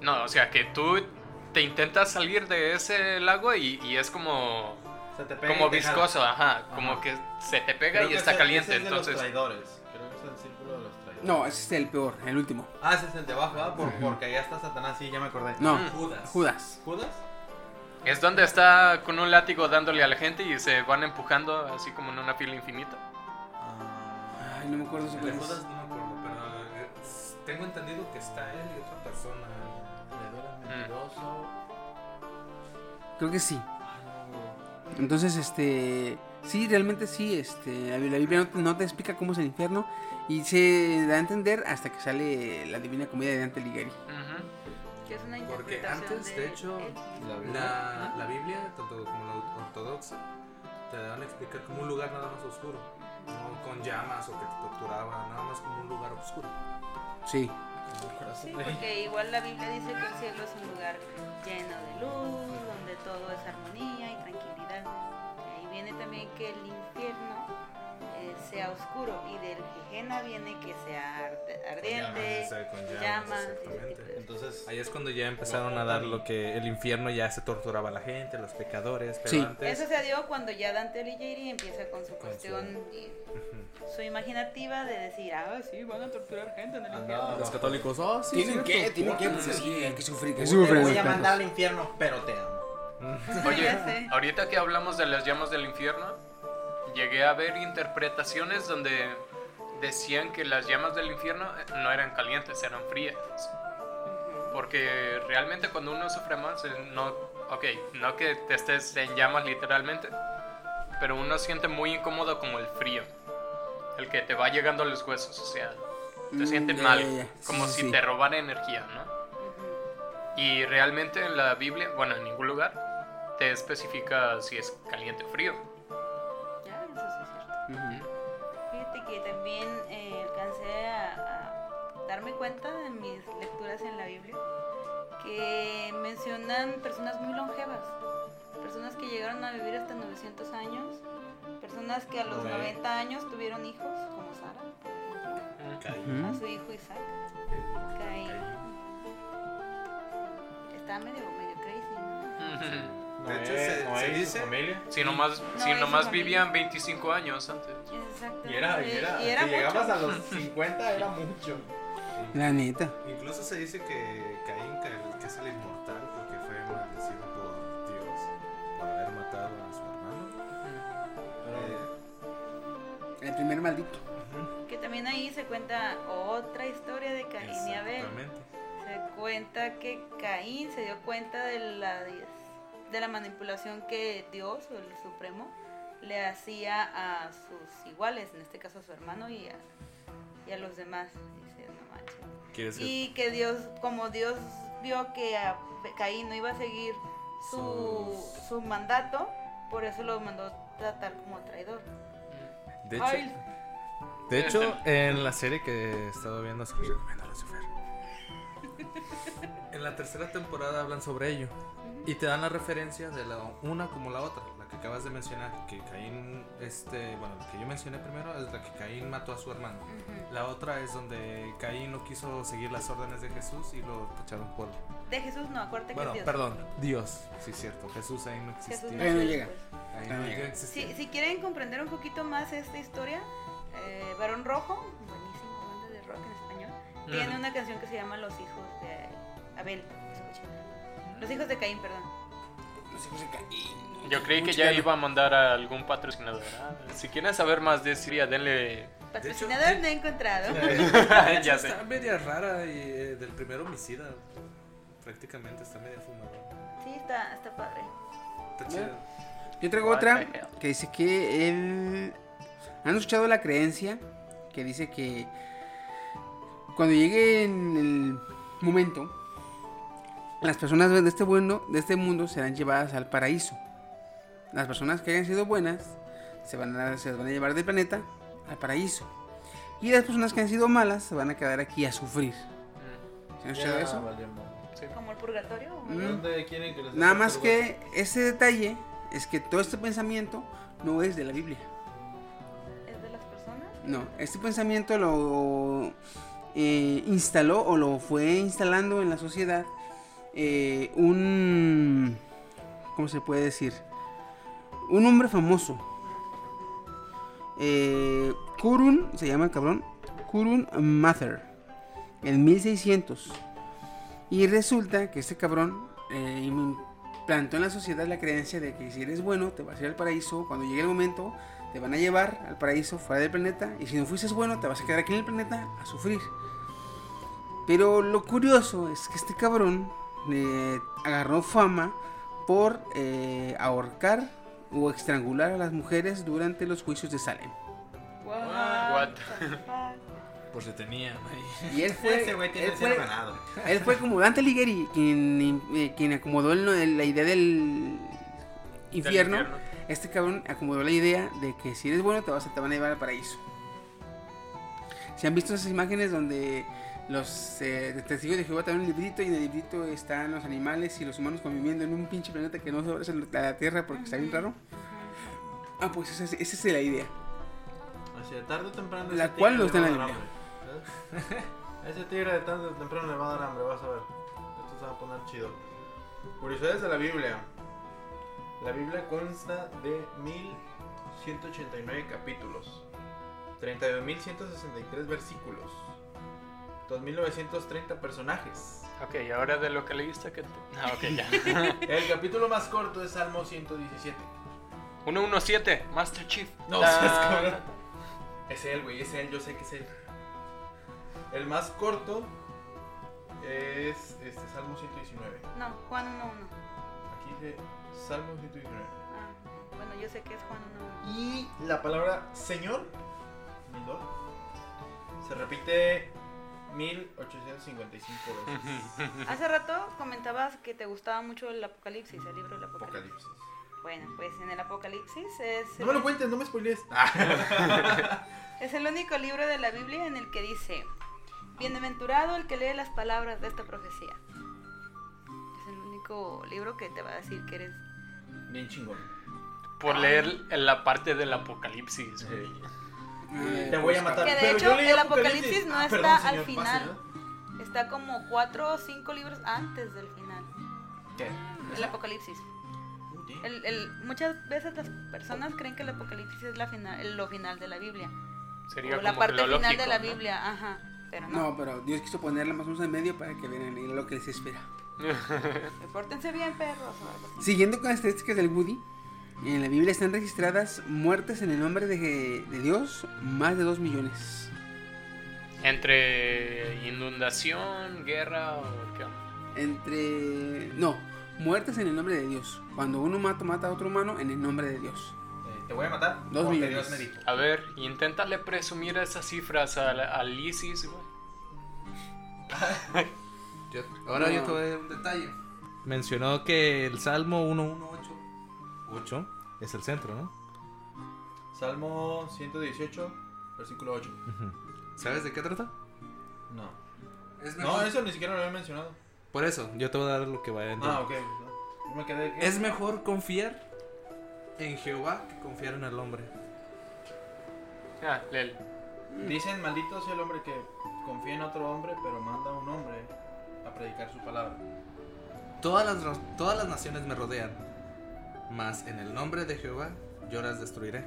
No, o sea, que tú te intentas salir de ese lago y, y es como, Se te pega como viscoso, ajá, como Ajá. que se te pega Creo y que está ese- caliente, ese es de entonces... los traidores. Creo que es el círculo de los traidores. No, ese es el peor, el último. Ah, ese es el de abajo, ¿ah? Por- porque allá está Satanás, sí, ya me acordé. No, Mm. Judas. Judas. ¿Judas? Es donde está con un látigo dándole a la gente y se van empujando así como en una fila infinita. Ah, Ay, no me acuerdo si. Judas no me acuerdo, pero eh, tengo entendido que está él y otra persona. Mentiroso. Creo que sí. Entonces, este. Sí, realmente sí. Este, la, Biblia no te, no te explica cómo es el infierno. Y se da a entender hasta que sale la Divina Comedia de Dante Alighieri. Ujú. Que es una Porque antes, de hecho, él. La Biblia. La, la Biblia, tanto como la ortodoxa, te dan a explicar como un lugar nada más oscuro. No con llamas o que te torturaban, nada más como un lugar oscuro. Sí. Sí, porque igual la Biblia dice que el cielo es un lugar lleno de luz, donde todo es armonía y tranquilidad. De ahí viene también que el infierno eh, sea oscuro y del Gehenna viene que sea arde- ardiente, Llamas, con llamas, de- Entonces, Ahí es cuando ya empezaron a dar lo que el infierno ya se torturaba a la gente, los pecadores, pero Sí. antes... Eso se dio cuando ya Dante Alighieri empieza con su Con su- cuestión, y Ujú. su imaginativa de decir, ah, sí, van a torturar gente en el Andaba- infierno. Los católicos, oh, sí, Tienen cierto, que, tienen que, pues sí, hay que sufrir, que te sufren voy a mandar perros. al infierno, pero te amo. [LAUGHS] Oye, ahorita que hablamos de las llamas del infierno, llegué a ver interpretaciones donde decían que las llamas del infierno eh, no eran calientes, eran frías. Porque realmente cuando uno sufre más, eh, no, ok, no que te estés en llamas literalmente, pero uno siente muy incómodo como el frío, el que te va llegando a los huesos, o sea, te Mm, sientes ya, mal, ya. Sí, como sí, si sí. te robara energía, ¿no? Y realmente en la Biblia, bueno, en ningún lugar, te especifica si es caliente o frío. Que también eh, alcancé a, a darme cuenta de mis lecturas en la Biblia que mencionan personas muy longevas, personas que llegaron a vivir hasta 900 años, personas que a los Ok. 90 años tuvieron hijos, como Sara, a su hijo Isaac. Caín. Está medio, medio crazy. ¿no? [LAUGHS] De hecho, se- dice- familia. Si nomás, No, si nomás vivían 25 años antes. Exactamente. Y era, y era, y era si mucho. llegabas a los [LAUGHS] 50 era mucho. La neta. Incluso se dice que Caín, que, que es el inmortal, porque fue maldecido por Dios por haber matado a su hermano. Eh, El primer maldito. Que también ahí se cuenta otra historia de Caín y Abel. exactamente. Se cuenta que Caín se dio cuenta de la, de la manipulación que Dios o el Supremo le hacía a sus iguales, en este caso a su hermano y a, y a los demás. Dice, no manches. Quiere decir, Y que Dios, como Dios vio que a Caín no iba a seguir su, Sus- su mandato, por eso lo mandó tratar como traidor. de hecho, Ay, de hecho, en la serie que he estado viendo, se los recomiendo Lucifer. [LAUGHS] En la tercera temporada hablan sobre ello. Y te dan la referencia de la una como la otra, la que acabas de mencionar, que Caín, este, bueno, lo que yo mencioné primero es la que Caín mató a su hermano. Ujú. La otra es donde Caín no quiso seguir las órdenes de Jesús y lo tacharon por... De Jesús no, acuérdate Bueno, que es Dios. perdón, Dios, sí, cierto, Jesús ahí no existía. Jesús Ahí no llega. Ahí no no llega. existía. Si, si quieren comprender un poquito más esta historia, eh, Barón Rojo, buenísimo, banda de rock en español, tiene Ujú. una canción que se llama Los hijos de Abel. Los hijos de Caín, perdón. Los hijos de Caín. Yo creí que ya iba a mandar a algún patrocinador. Ah, si quieren saber más de Siria, denle. Patrocinador de- no he encontrado. [LAUGHS] ya sé. Está media rara y eh, del primer homicida. Prácticamente está media fumada. Sí, está, está padre. Está chida. Yo traigo What otra que dice que él... ¿Han escuchado la creencia que dice que cuando llegue en el momento, las personas de este, bueno, de este mundo serán llevadas al paraíso? Las personas que hayan sido buenas se van a, se van a llevar del planeta al paraíso. Y las personas que han sido malas se van a quedar aquí a sufrir. ¿Se han escuchado eso? sí. Como el purgatorio. ¿o? Mm. ¿Dónde quieren que les Nada más que ese detalle es que todo este pensamiento no es de la Biblia. ¿Es de las personas? No, este pensamiento lo eh, instaló o lo fue instalando en la sociedad eh, un... ¿Cómo se puede decir? Un hombre famoso. Eh, Kurun, se llama el cabrón, Kurun Mather, en 1600. Y resulta que este cabrón eh, implantó en la sociedad la creencia de que si eres bueno te vas a ir al paraíso, cuando llegue el momento te van a llevar al paraíso fuera del planeta y si no fuiste bueno te vas a quedar aquí en el planeta a sufrir. Pero lo curioso es que este cabrón eh, agarró fama por eh, ahorcar o estrangular a las mujeres durante los juicios de Salem. What? [LAUGHS] Por si tenían ahí. Y él fue, Ese güey tiene él el fue, él fue como Dante Alighieri quien, eh, quien acomodó el- la idea del infierno. Del infierno. Este cabrón acomodó la idea de que si eres bueno te, vas a, te van a llevar al paraíso. ¿Se han visto esas imágenes donde los eh, testigos de Jehová tienen un librito y en el librito están los animales y los humanos conviviendo en un pinche planeta que no se a la Tierra porque está bien raro? Ah, pues esa, es- esa es la idea. De tarde o temprano. La cual tigre no está en la dar hambre, ¿sabes? A [LAUGHS] ese tigre de tarde o temprano le va a dar hambre, vas a ver. Esto se va a poner chido. Curiosidades de la Biblia. La Biblia consta de 1189 capítulos, 32.163 versículos, 2.930 personajes. Ok, ahora de lo que leíste que... Ah, ok, ya. [LAUGHS] El capítulo más corto es Salmo 117. 117, Master Chief. No, seas [LAUGHS] cabrón. Es él, güey, es él, yo sé que es él. El más corto es este Salmo 119. No, Juan 1.1. Aquí dice Salmo 119. Ah, bueno, yo sé que es Juan 1.1. Y la palabra Señor, mi Lord, se repite 1855 veces. Hace rato comentabas que te gustaba mucho el Apocalipsis, el libro del Apocalipsis. Apocalipsis. Bueno, pues en el Apocalipsis es, No me lo cuentes, no me spoilees. [LAUGHS] es el único libro de la Biblia en el que dice, bienaventurado el que lee las palabras de esta profecía. Es el único libro que te va a decir que eres... Bien chingón. Por leer la parte del apocalipsis, güey. Eh, Te voy a matar. Que de Pero hecho, yo leí el Apocalipsis no Ah, está perdón, al señor, final. pase, Está como cuatro o cinco libros antes del final. ¿no? ¿Qué? El Apocalipsis. El, el- muchas veces las personas creen que el Apocalipsis es la final, el- lo final de la Biblia. Sería o la como que parte lo final de lógico, la ¿no? Biblia, ajá. Pero no. No, pero Dios quiso ponerla más o menos en medio para que vean lo que les espera. [LAUGHS] Pórtense bien, perros. Siguiendo con las estadísticas del Woody, en la Biblia están registradas muertes en el nombre de, de Dios, más de 2 millones. Entre inundación, guerra o qué onda? Entre... No, muertes en el nombre de Dios. Cuando uno mata, mata a otro humano en el nombre de Dios. Eh, Te voy a matar Dos millones. Dios me dijo. A ver, inténtale presumir esas cifras al, al ISIS, güey. [LAUGHS] Ahora No. yo te voy a dar un detalle. Mencionó que el Salmo 118 8 es el centro, ¿no? Salmo 118, versículo 8. ¿Sabes de qué trata? No. Es No, eso ni siquiera lo había mencionado. Por eso, yo te voy a dar lo que vaya a entender. Ah, ok. no. Me quedé. Es mejor confiar En Jehová que confiaron al hombre. Ah, Lel. Dicen, maldito sea el hombre que confía en otro hombre, pero manda a un hombre a predicar su palabra. Todas las, todas las naciones me rodean, mas en el nombre de Jehová yo las destruiré.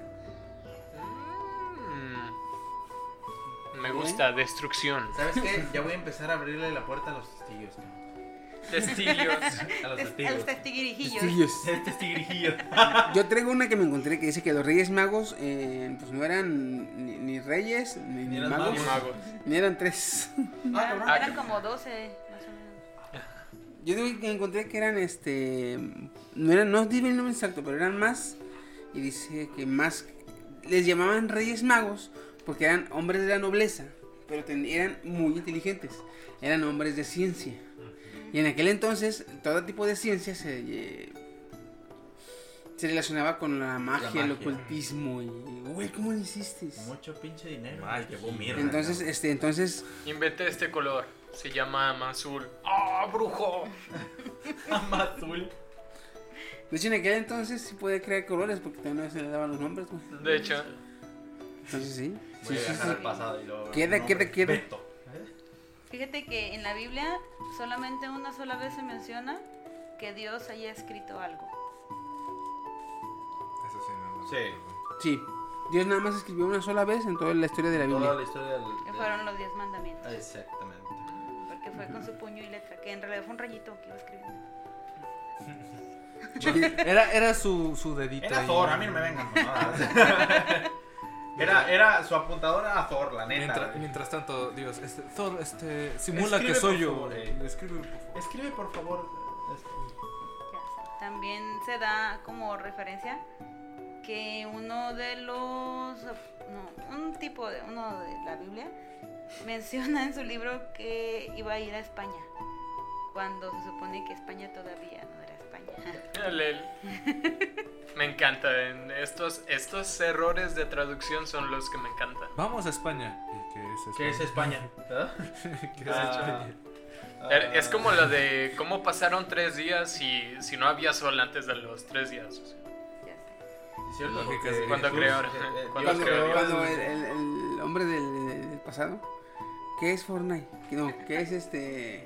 Mm. Me gusta, destrucción. ¿Sabes qué? [LAUGHS] Ya voy a empezar a abrirle la puerta a los testigos. Testigos. [LAUGHS] A los Tes- testigos. los testiguirijillos. Testigos. [LAUGHS] Yo traigo una que me encontré que dice que los reyes magos eh, pues no eran ni, ni reyes ni, Ni ni eran magos, Y magos. ni eran tres. Ah. Ah, Eran como 12, más o menos. Yo digo que encontré que eran este no eran no digo el nombre exacto, pero eran más y dice que más les llamaban reyes magos porque eran hombres de la nobleza, pero ten- eran muy inteligentes, eran hombres de ciencia. Y en aquel entonces todo tipo de ciencia se eh, se relacionaba con la magia, el magia. ocultismo y güey, ¿cómo lo hiciste? Mucho pinche dinero. Ay, qué mierda. Entonces, este, entonces Inventé este color. Se llama azul. ¡Ah, brujo! [LAUGHS] cabrón. azul. de hecho en aquel entonces sí podía crear colores porque no se le daban los nombres, güey. De hecho, Entonces sí. Sí, sí, sí. pasado y luego. Queda, queda, queda. Fíjate que en la Biblia solamente una sola vez se menciona que Dios haya escrito algo. Eso sí, no, no, Sí. no. Sí, Dios nada más escribió una sola vez en toda la historia de la Toda Biblia. la historia del. Que del- fueron los diez mandamientos. Ah, Porque fue con su puño y letra, que en realidad fue un rayito que iba escribiendo. Era, era su, su dedito. Era ahí. Thor, a mí no me vengan con. [LAUGHS] Era, era su apuntadora a Thor, la neta. Mientras, tanto, Dios, este, Thor, este, simula Escribe, que soy yo. favor, eh. Escribe, por favor. Escribe, por favor. este, Ya sé. También se da como referencia que uno de los, no, un tipo de, uno de la Biblia menciona en su libro que iba a ir a España, cuando se supone que España todavía no era España. Lel. [LAUGHS] Me encanta. en Estos, estos errores de traducción son los que me encantan. Vamos a España. ¿Y qué es ¿Qué es España? [LAUGHS] ¿Ah? ¿Qué es Ah, España? Es como lo de cómo pasaron tres días si, si no había sol antes de los tres días. o sea. Ya sé. Es cierto. Cuando eh, eh, cuando creó creó cuando el- el hombre del, del pasado, ¿qué es Fortnite? No, ¿qué es este?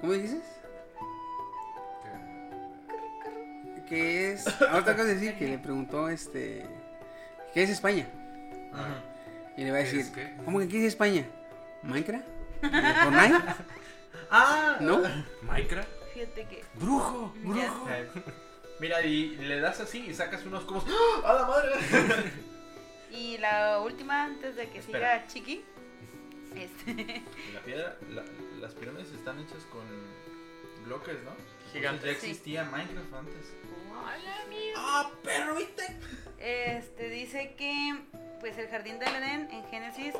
¿Cómo dices? ¿Qué es? Ahorita acabas de decir que le preguntó este. ¿Qué es España? Ujú. Y le va a ¿Qué decir, es qué? ¿cómo que qué es España? ¿Minecraft? ¿Fortnite? [LAUGHS] Ah, ¿No? ¿Minecraft? Fíjate que ¡Brujo! ¡Brujo! Mira, y le das así y sacas unos cubos. ¡Ah! ¡A la madre! [LAUGHS] Y la última, antes de que Espera. siga Chiqui, este, La piedra, la- las pirámides están hechas con bloques, ¿no? Gigantes. Entonces Ya Sí. existía Minecraft antes. ¡Ah, perro, viste! este dice que pues el jardín del Edén en Génesis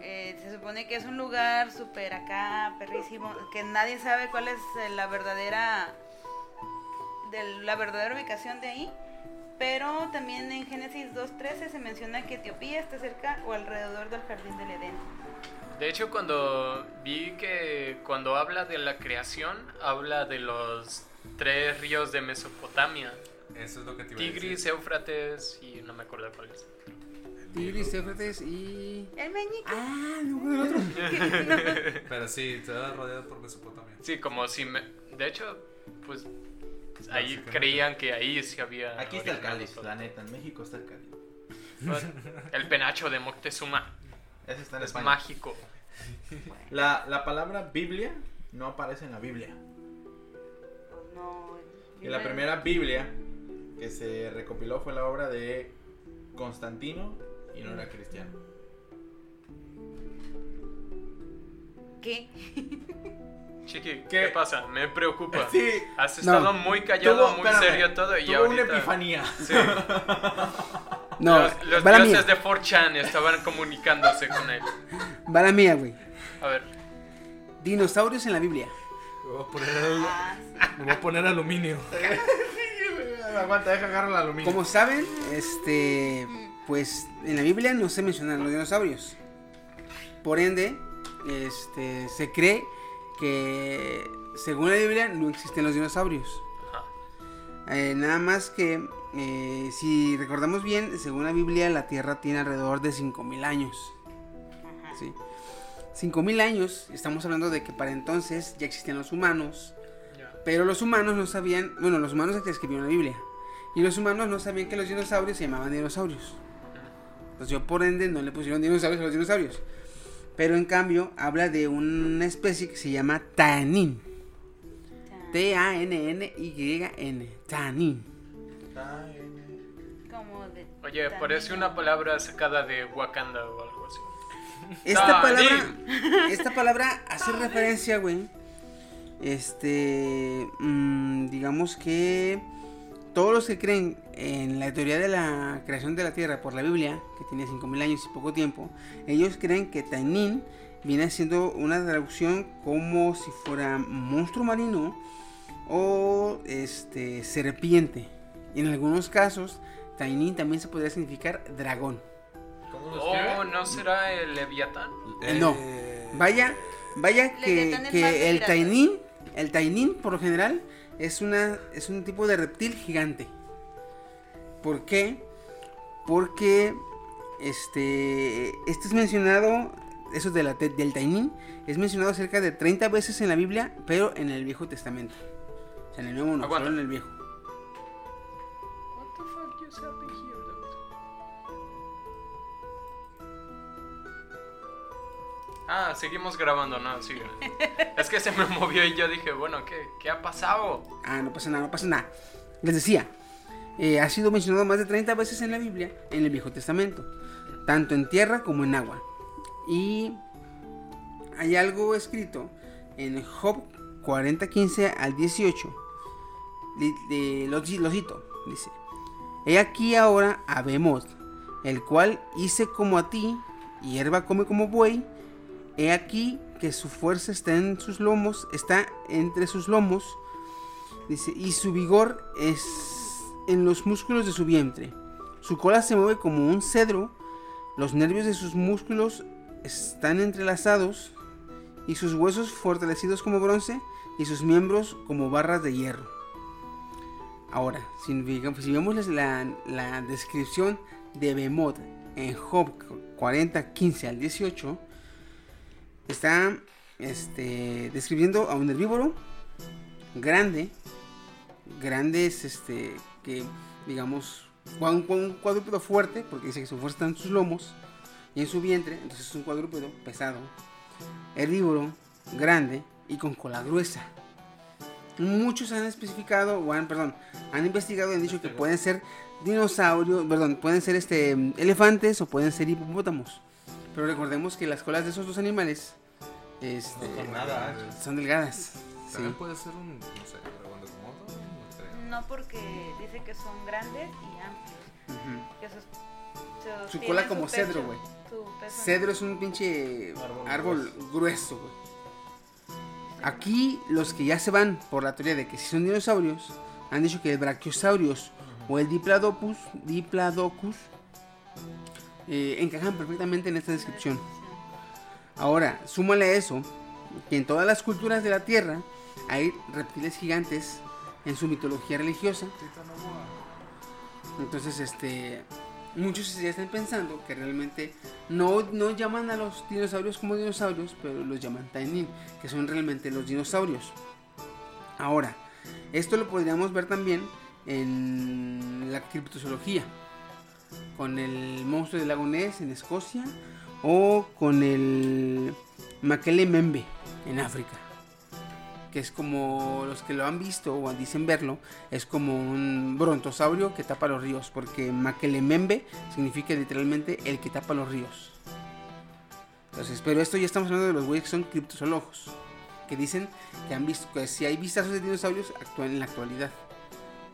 eh, se supone que es un lugar súper acá, perrísimo, que nadie sabe cuál es eh, la verdadera de la verdadera ubicación de ahí. Pero también en Génesis 2.13 se menciona que Etiopía está cerca o alrededor del jardín del Edén. De hecho, cuando vi que cuando habla de la creación, habla de los tres ríos de Mesopotamia. Eso es lo que te iba a Tigris, decir. Éufrates y no me acuerdo cuál es. Tigris, Éufrates y. El meñique. ¡Ah! No, el otro. [LAUGHS] Pero sí, está rodeado por Mesopotamia. Sí, como si me... De hecho, pues ahí creían que ahí sí había... Aquí está el cáliz, la neta. En México está el cáliz. El penacho de Moctezuma Ese está en es España. mágico. La, la palabra Biblia no aparece en la Biblia. No. Y la primera Biblia que se recopiló fue la obra de Constantino y no era cristiano. ¿Qué? Chiqui, ¿qué, ¿Qué? pasa? Me preocupa. Sí. Has No. estado muy callado, Tuvo- muy espérame, serio todo y tuvo ahorita... una epifanía. Sí. [LAUGHS] No, los los dioses mía. de 4chan estaban comunicándose con él. Va la mía, güey. A ver, Dinosaurios en la Biblia. Me voy a poner, al- me voy a poner aluminio. [LAUGHS] Aguanta, deja agarrar el aluminio. Como saben, este, pues en la Biblia no se mencionan los dinosaurios. Por ende, este, se cree que según la Biblia no existen los dinosaurios. Eh, nada más que, eh, si recordamos bien, según la Biblia, la Tierra tiene alrededor de 5.000 años. ¿sí? 5.000 años, estamos hablando de que para entonces ya existían los humanos, pero los humanos no sabían, bueno, los humanos que escribieron la Biblia, y los humanos no sabían que los dinosaurios se llamaban dinosaurios. Pues yo por ende no le pusieron dinosaurios a los dinosaurios. Pero en cambio habla de una especie que se llama Tanin. T-A-N-N-Y-N. De Oye, parece una palabra sacada de Wakanda o algo así. Esta palabra, [LAUGHS] esta palabra hace referencia, güey. Este, mm, digamos que todos los que creen en la teoría de la creación de la Tierra por la Biblia, que tiene 5000 años y poco tiempo, ellos creen que Tainin viene siendo una traducción como si fuera monstruo marino o este serpiente. Y en algunos casos, Tainin también se podría significar dragón. ¿Cómo lo Oh? ¿no será el Leviatán? Eh, no. Vaya, vaya que, que el tainín, el tainín por lo general es una es un tipo de reptil gigante. ¿Por qué? Porque este este es mencionado eso de la, del tainín es mencionado cerca de 30 veces en la Biblia, pero en el Viejo Testamento. O sea, en el Nuevo no, solo en el Viejo. Ah, seguimos grabando, no, sigue. es que se me movió y yo dije, bueno, ¿qué, qué ha pasado? Ah, no pasa nada, no pasa nada. Les decía, eh, ha sido mencionado más de 30 veces en la Biblia, en el Viejo Testamento, tanto en tierra como en agua. Y hay algo escrito en Job 40, 15 al 18. Li- de- cito, dice: He aquí ahora a el cual hice como a ti, hierba come como buey. He aquí que su fuerza está en sus lomos, está entre sus lomos. Dice, y su vigor es en los músculos de su vientre. Su cola se mueve como un cedro, los nervios de sus músculos están entrelazados y sus huesos fortalecidos como bronce y sus miembros como barras de hierro. Ahora, si, vemos la, la descripción de Behemoth en Job 40, 15 al 18, está este, describiendo a un herbívoro grande, grande es este, que digamos, un, un cuadrúpedo fuerte, porque dice que su fuerza está en sus lomos y en su vientre, entonces es un cuadrúpedo pesado, herbívoro, grande y con cola gruesa. Muchos han especificado, o han, perdón, han investigado y han dicho que pueden ser dinosaurios, perdón, pueden ser este elefantes o pueden ser hipopótamos. Pero recordemos que las colas de esos dos animales este, No son nada anchas. son delgadas. Sí. También puede ser un, no sé, dragón de Komodo, no porque dice que son grandes y amplios. Ujú. Que sus- sus- Su cola como peso- cedro, güey. su. Cedro es un pinche Árbol árbol grueso, güey. Aquí los que ya se van por la teoría de que si son dinosaurios han dicho que el Brachiosaurus o el Diplodocus, Diplodocus eh, encajan perfectamente en esta descripción. Ahora, súmale a eso que en todas las culturas de la Tierra hay reptiles gigantes en su mitología religiosa. Entonces, este, muchos ya están pensando que realmente no, no llaman a los dinosaurios como dinosaurios, pero los llaman Tainin, que son realmente los dinosaurios. Ahora, esto lo podríamos ver también en la criptozoología, con el monstruo del lago Ness en Escocia o con el Makele Membe en África que es como los que lo han visto o dicen verlo, es como un brontosaurio que tapa los ríos, porque Makelemembe significa literalmente el que tapa los ríos. Entonces, pero esto ya estamos hablando de los güeyes que son criptozoólogos, que dicen que han visto, que si hay vistazos de dinosaurios actúan en la actualidad.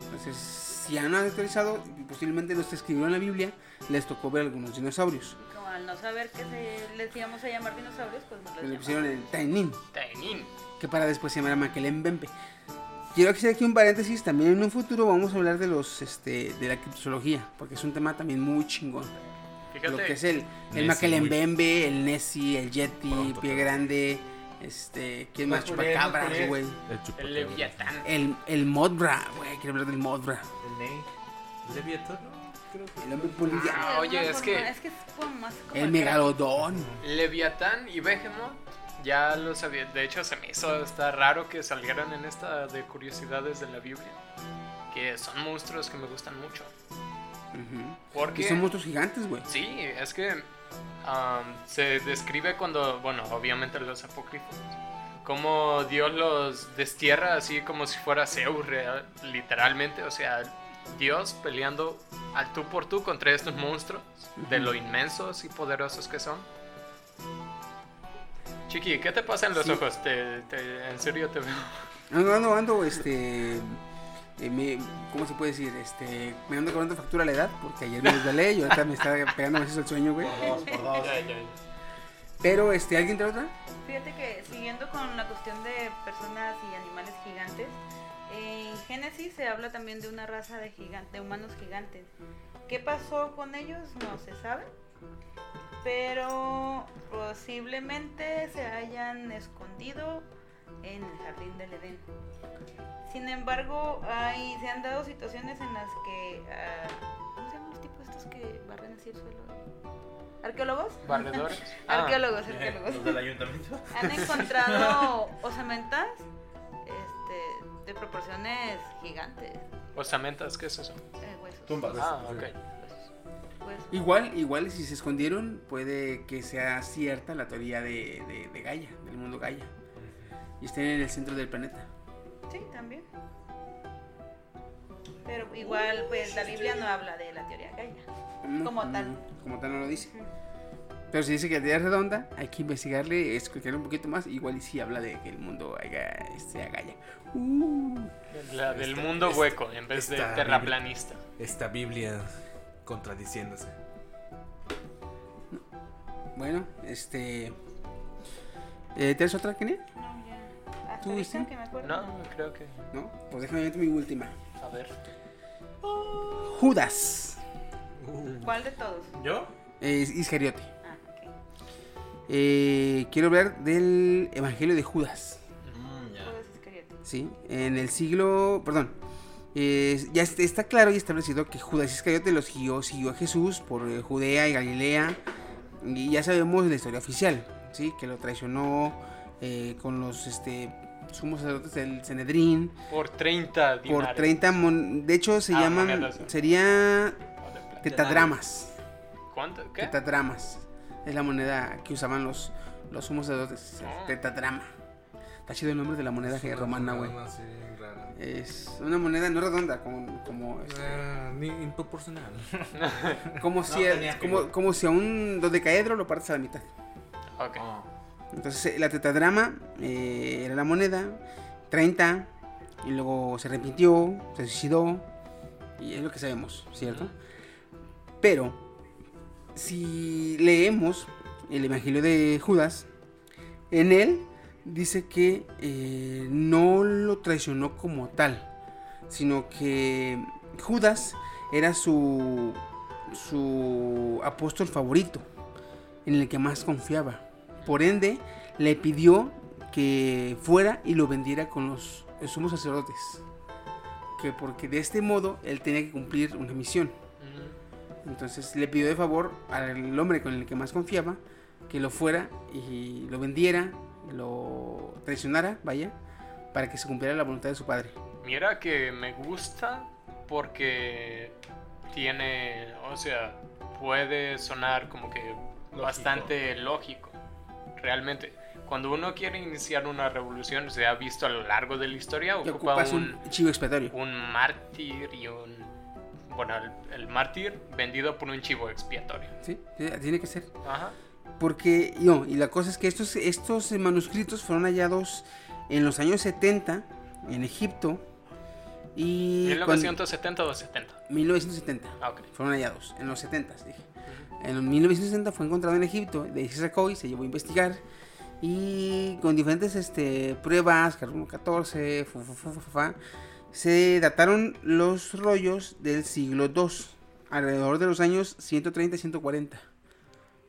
Entonces, si han actualizado, posiblemente los que escribieron la Biblia les tocó ver algunos dinosaurios. Y Como al no saber que se, les íbamos a llamar dinosaurios, pues nos los le pusieron el Tainin. Tainin. que para después se llamará Makelembembe. Quiero hacer aquí un paréntesis, también en un futuro vamos a hablar de los este de la criptozoología, porque es un tema también muy chingón. Fíjate. Lo que es el, el Nessie, Makelembembe, el Nessie, el Yeti, Pronto Pie. Grande, Este, ¿quién más? Chupacabras, güey. El chupacabra. El Leviatán. El, el Modbra, güey, quiero hablar del Modbra. El Ney. Leviatán, creo que. El hombre polilla. Ah, oye, es que- Es que es como más como el Megalodón. Leviatán y Behemoth ya lo sabía. De hecho, se me hizo está raro que salieran en esta de curiosidades de la Biblia. Que son monstruos que me gustan mucho. Porque. Y son monstruos gigantes, güey. Sí, es que am, se describe cuando, bueno, obviamente los apócrifos, como Dios los destierra así como si fuera Zeus, real- literalmente, o sea, Dios peleando al tú por tú contra estos monstruos, de lo inmensos y poderosos que son. Chiqui, ¿qué te pasa en los Sí. ojos? Te, te- en serio te veo. Ando, ando, ando, este. Eh, me- ¿Cómo se puede decir? Este, me ando cobrando factura a la edad porque ayer me desvelé y ahorita me está pegando a veces el sueño, güey. Por dos, por dos. Pero, este, ¿alguien trae otra? Fíjate que siguiendo con la cuestión de personas y animales gigantes, en Génesis se habla también de una raza de, gigan- de humanos gigantes. ¿Qué pasó con ellos? No se sabe. Pero posiblemente se hayan escondido en el jardín del Edén. Sin embargo, hay, se han dado situaciones en las que... ah, ¿Cómo se llaman los tipos estos que barren así el suelo? ¿Arqueólogos? ¿Barredores? [LAUGHS] Ah, Arqueólogos, Eh, [LAUGHS] arqueólogos. Los del ayuntamiento. Han encontrado [LAUGHS] osamentas este, de proporciones gigantes. ¿Osamentas? ¿Qué es eso? eh, huesos. Tumbas. Ah, ok. Huesos. Igual, igual si se escondieron, puede que sea cierta la teoría de, de, de Gaia, del mundo Gaia. Y estén en el centro del planeta. Sí, también. Pero igual, pues la Biblia no habla de la teoría Gaia. No, Como no, tal. Como tal no lo dice. Pero si dice que la teoría es redonda, hay que investigarle, escuchar un poquito más. Igual y si habla de que el mundo haga, sea Gaia. Uh. La del Esta- mundo esta- hueco en vez de terraplanista. Esta Biblia contradiciéndose. Bueno, este. Eh, ¿Tienes otra, Kenia? No, ¿Tú, ahorita Wisin? que me acuerdo. No, creo que. No, pues déjame ver mi última. A ver. Judas. ¿Cuál de todos? ¿Yo? Es Iscariote. Ah, ok. Eh, quiero hablar del Evangelio de Judas. Mm. Judas Iscariote. ¿sí? En el siglo, perdón, eh, ya est- está claro y establecido que Judas Iscariote los siguió, siguió a Jesús por eh, Judea y Galilea y ya sabemos la historia oficial, ¿sí? Que lo traicionó eh, con los este, sumos sacerdotes del Sanedrín Por 30 dinarios. por 30, mon- de hecho se Ah, llaman, monedas. sería tetadramas, ¿Cuánto? ¿Qué? tetadramas, es la moneda que usaban los, los sumos sacerdotes, Oh. tetadrama. Está chido el nombre de la moneda que romana, güey. Es una moneda no redonda, como, como, este, Eh, ni improporcional. como, [LAUGHS] si, a, tenía que- como, como si a un dodecaedro lo partes a la mitad. Ok. Oh. Entonces eh, la tetadrama eh, era la moneda, 30, y luego se arrepintió, se suicidó, y es lo que sabemos, ¿cierto? Pero, si leemos el Evangelio de Judas, en él dice que eh, no lo traicionó como tal, sino que Judas era su, su apóstol favorito, en el que más confiaba. Por ende, le pidió que fuera y lo vendiera con los sumos sacerdotes. Que porque de este modo él tenía que cumplir una misión. Entonces le pidió de favor al hombre con el que más confiaba que lo fuera y lo vendiera, lo traicionara, vaya, para que se cumpliera la voluntad de su padre. Mira que me gusta porque tiene, o sea, puede sonar como que bastante lógico. Realmente, cuando uno quiere iniciar una revolución, se ha visto a lo largo de la historia, ocupa un, un chivo expiatorio. un mártir y un... Bueno, el, el mártir vendido por un chivo expiatorio. ¿Sí? Tiene que ser. Ajá. Porque, no, y la cosa es que estos, estos manuscritos fueron hallados en los años 70 en Egipto y... cuando- 1970 o 70. 1970. Ah, ok. Fueron hallados, en los 70, dije. En 1960 fue encontrado en Egipto, de ahí se sacó y se llevó a investigar. Y con diferentes este, pruebas, carbono 14, fu- fu- fu- fu- fu- fa, se dataron los rollos del siglo II, alrededor de los años 130 y 140.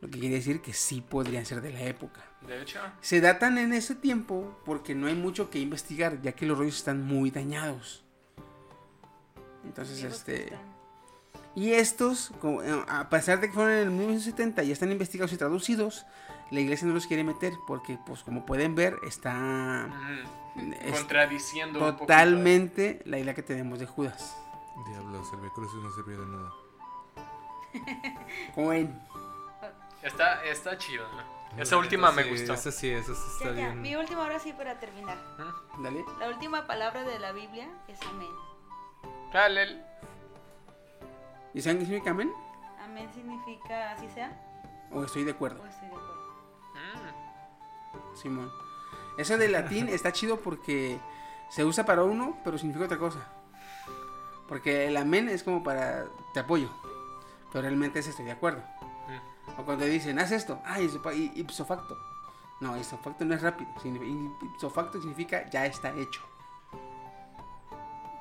Lo que quiere decir que sí podrían ser de la época. De hecho, Se datan en ese tiempo porque no hay mucho que investigar, ya que los rollos están muy dañados. Entonces, este... están. Y estos, eh, a pesar de que fueron en el 1970 y están investigados y traducidos, la iglesia no los quiere meter porque, pues como pueden ver, está mm, es contradiciendo un poquito. totalmente la idea que tenemos de Judas. Diablos, el miércoles no sirvió de nada. [LAUGHS] Está, está chido, ¿no? Esa última me Sí, gustó. Esa sí, esa sí está Ya, ya, bien. mi última ahora sí para terminar. dale. La última palabra de la Biblia es amén. Dale. ¿Y saben qué significa amén? Amén significa así sea ¿O estoy de acuerdo? o estoy de acuerdo. Mm, Simón. Eso de latín [LAUGHS] está chido porque se usa para uno, pero significa otra cosa. Porque el amén es como para te apoyo, pero realmente es estoy de acuerdo. mm. O cuando dicen, haz esto, ah, ipso facto. No, ipso facto no es rápido. Ipso facto significa ya está hecho.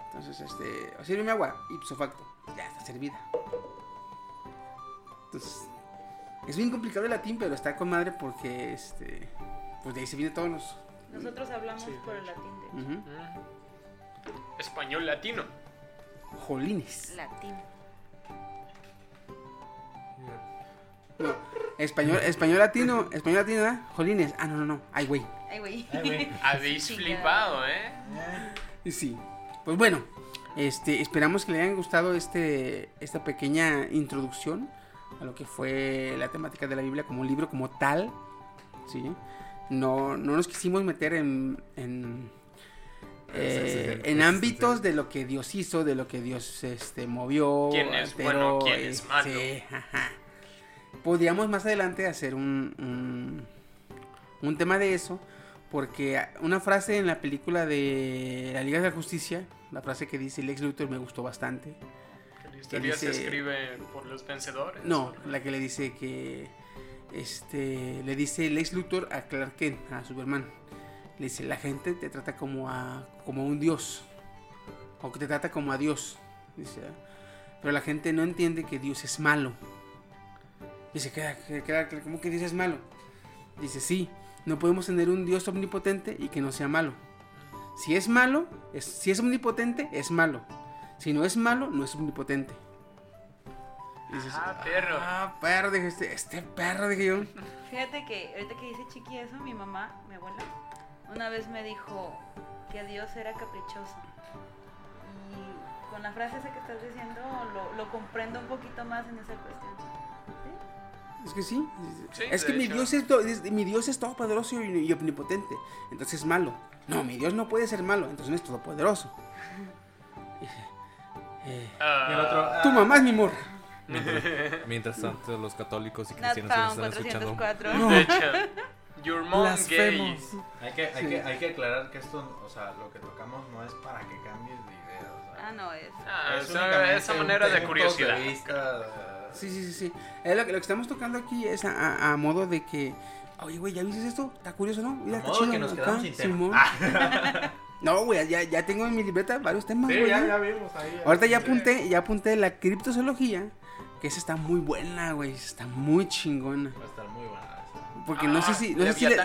Entonces, este, sírveme agua, ipso facto, ya está servida. Entonces, es bien complicado el latín, pero está con madre porque, este, pues de ahí se vienen todos los. Nosotros hablamos Sí, por el latín, de hecho. Mm. Español latino. Jolines. Latín. No, español, español latino, español latino, ¿verdad? Jolines. Ah, no, no, no. Ay, güey. Ay, güey. Ay, güey. [LAUGHS] Habéis Sí, flipado, ¿eh? Y Sí. Pues bueno, este, esperamos que le hayan gustado este, esta pequeña introducción a lo que fue la temática de la Biblia como un libro como tal. ¿sí? No, no nos quisimos meter en, en, eh, en ámbitos de lo que Dios hizo, de lo que Dios este, movió. ¿Quién es alteró, bueno, quién es eh, malo? sí, ajá. Podríamos más adelante hacer un, un, un tema de eso. Porque una frase en la película de La Liga de la Justicia, la frase que dice Lex Luthor me gustó bastante. Que la historia se dice- escribe por los vencedores. No, la que le dice que este le dice Lex Luthor a Clark Kent, a Superman. Le dice, la gente te trata como a como un dios o que te trata como a Dios. Dice, pero la gente no entiende que Dios es malo. Y se queda, queda, ¿cómo que Dios es malo? Dice, sí, no podemos tener un Dios omnipotente y que no sea malo. Si es malo, es, si es omnipotente, es malo. Si no es malo, no es omnipotente. Y dices, Ah, perro. Ah, perro, dije, este, este perro, dije yo. Fíjate que ahorita que dice Chiqui eso, mi mamá, mi abuela, una vez me dijo que Dios era caprichoso. Y con la frase esa que estás diciendo, lo, lo comprendo un poquito más en esa cuestión. Es que sí. Sí, es de que mi hecho. Dios es, es- mi Dios es todopoderoso y, y omnipotente. Entonces es malo. No, mi Dios no puede ser malo. Entonces no es todopoderoso. [LAUGHS] Eh, Ah, Y el otro, ah, tu mamá es mi morra. Mientras tanto, los católicos y cristianos se están escuchando. 404. De hecho, your mom gay. Hay que, hay, Sí. que, hay que aclarar que esto, o sea, lo que tocamos no es para que cambies de idea. O sea, Ah, no es. Ah, es esa, manera de curiosidad. vista, eh, Sí, sí, sí, sí. Eh, lo, que, lo que estamos tocando aquí es a, a- a modo de que. Oye, güey, ¿ya viste esto? ¿Está curioso, no? Mira, A modo chido que nos acá, quedamos sin. Simón. Ah. [LAUGHS] No, güey, ya, ya tengo en mi libreta varios temas, Sí, güey. ya, ya. ya vimos ahí. Ahorita ya apunté, ya apunté la criptozoología, que esa está muy buena, güey, está muy chingona. Va a estar muy buena esa. Porque no sé Ah, si, no sé si le-.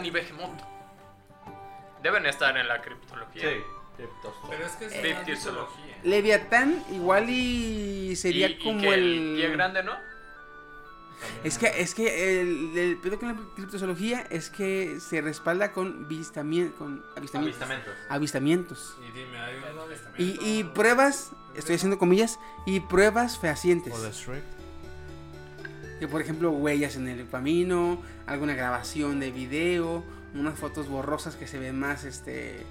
Deben estar en la criptología. Sí. Pero es que es Eh, mitología. Leviatán igual y sería y, y como que el... el pie grande, ¿no? También Es que, es que el, el pedo con la criptozoología es que se respalda con, vistamien- con avistamientos. Avistamientos. Avistamientos. Y dime, hay un avistamiento. Y, y pruebas, estoy haciendo comillas, y pruebas fehacientes. O de Shrek. Que por ejemplo, huellas en el camino, alguna grabación de video, unas fotos borrosas que se ven más, este...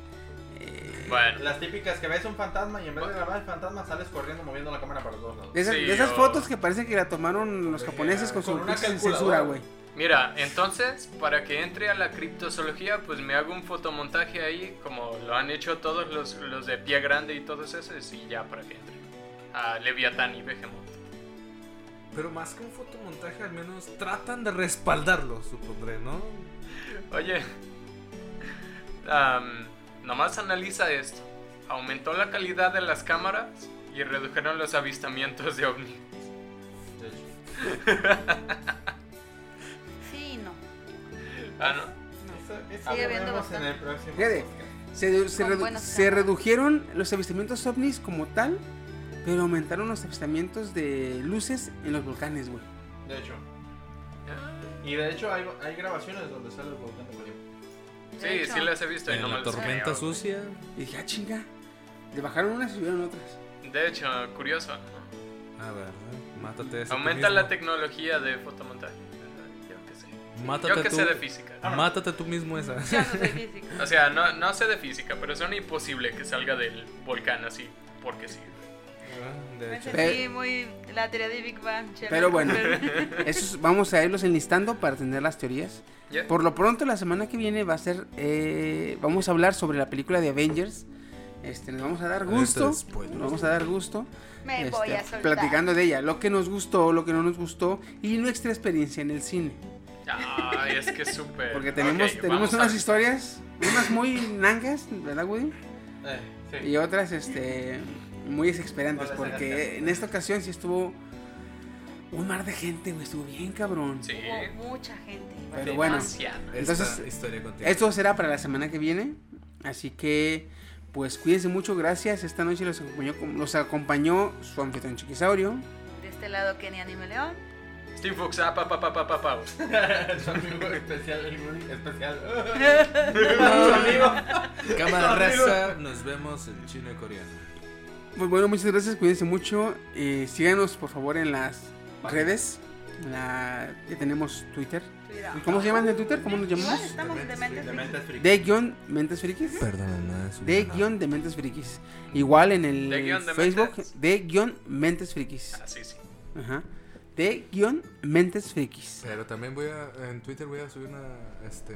Bueno. Las típicas que ves un fantasma y en vez de grabar el fantasma sales corriendo moviendo la cámara para todos lados. de esas, Sí, de esas o- fotos que parece que la tomaron los japoneses con su una censura, güey. Mira, entonces, para que entre a la criptozoología, pues me hago un fotomontaje ahí, como lo han hecho todos los, los de pie grande y todos esos, y ya para que entre. A Leviatán y Behemoth. Pero más que un fotomontaje, al menos tratan de respaldarlo, supondré, ¿no? Oye, am, nomás analiza esto. Aumentó la calidad de las cámaras y redujeron los avistamientos de ovnis. De hecho. Ah, no. Eso, eso Sigue lo habiendo vemos en el próximo Fíjate. podcast. Se, redu- redujeron los avistamientos ovnis como tal, pero aumentaron los avistamientos de luces en los volcanes, güey. De hecho. Y de hecho hay, hay grabaciones donde sale el volcán de. Sí, hecho, sí las he visto y En no me la las tormenta creo. sucia. Y dije, ah, chinga. Le bajaron unas y subieron otras. De hecho, curioso. A ver, mátate. Aumenta la tecnología de fotomontaje. Yo qué sé. Mátate Yo que tú. sé de física. Mátate tú mismo esa. Yo no soy físico. O sea, no, no sé de física, pero suena imposible que salga del volcán así, porque sí. De Me hecho. sentí muy la teoría de Big Bang. Pero bueno. [LAUGHS] Esos vamos a irlos enlistando para tener las teorías. Ya. Por lo pronto, la semana que viene va a ser. eh, vamos a hablar sobre la película de Avengers. Este, nos vamos a dar gusto. Este. Nos vamos a dar gusto. Me este, voy a soltar. platicando de ella. Lo que nos gustó, lo que no nos gustó. Y nuestra experiencia en el cine. Ay, es que súper. Porque tenemos, Ok, tenemos a unas ver. historias. Unas muy nangas, ¿verdad, Woody? Eh, sí. Y otras, este. Muy desesperantes. No Porque en esta ocasión sí estuvo. Un mar de gente, güey. Estuvo bien cabrón. Sí. Hubo mucha gente. Pero bueno. Entonces, historia. Esto será para la semana que viene. Así que, pues cuídense mucho. Gracias. Esta noche los acompañó, los acompañó su anfitrión Chiquisaurio. De este lado, Kenny Anime León. Steve Fox, ah, pa, pa, pa, pa, pa, pa. [LAUGHS] Su amigo especial, el Woody especial. [LAUGHS] Cámara raza, nos vemos en chino y coreano. Pues bueno, muchas gracias. Cuídense mucho. Eh, síganos, por favor, en las redes. La, ya tenemos Twitter. ¿Cómo se llaman en Twitter? ¿Cómo nos Igual llamamos? estamos de mentes De mentes friki. De guion Mentes Frikis. Perdona, De guion de Mentes Frikis. Igual en el De guion de Facebook. Mentes. De guion Mentes Frikis. Ah, sí, sí. Ajá. De guion Mentes Frikis. Pero también voy a. En Twitter voy a subir una. Este.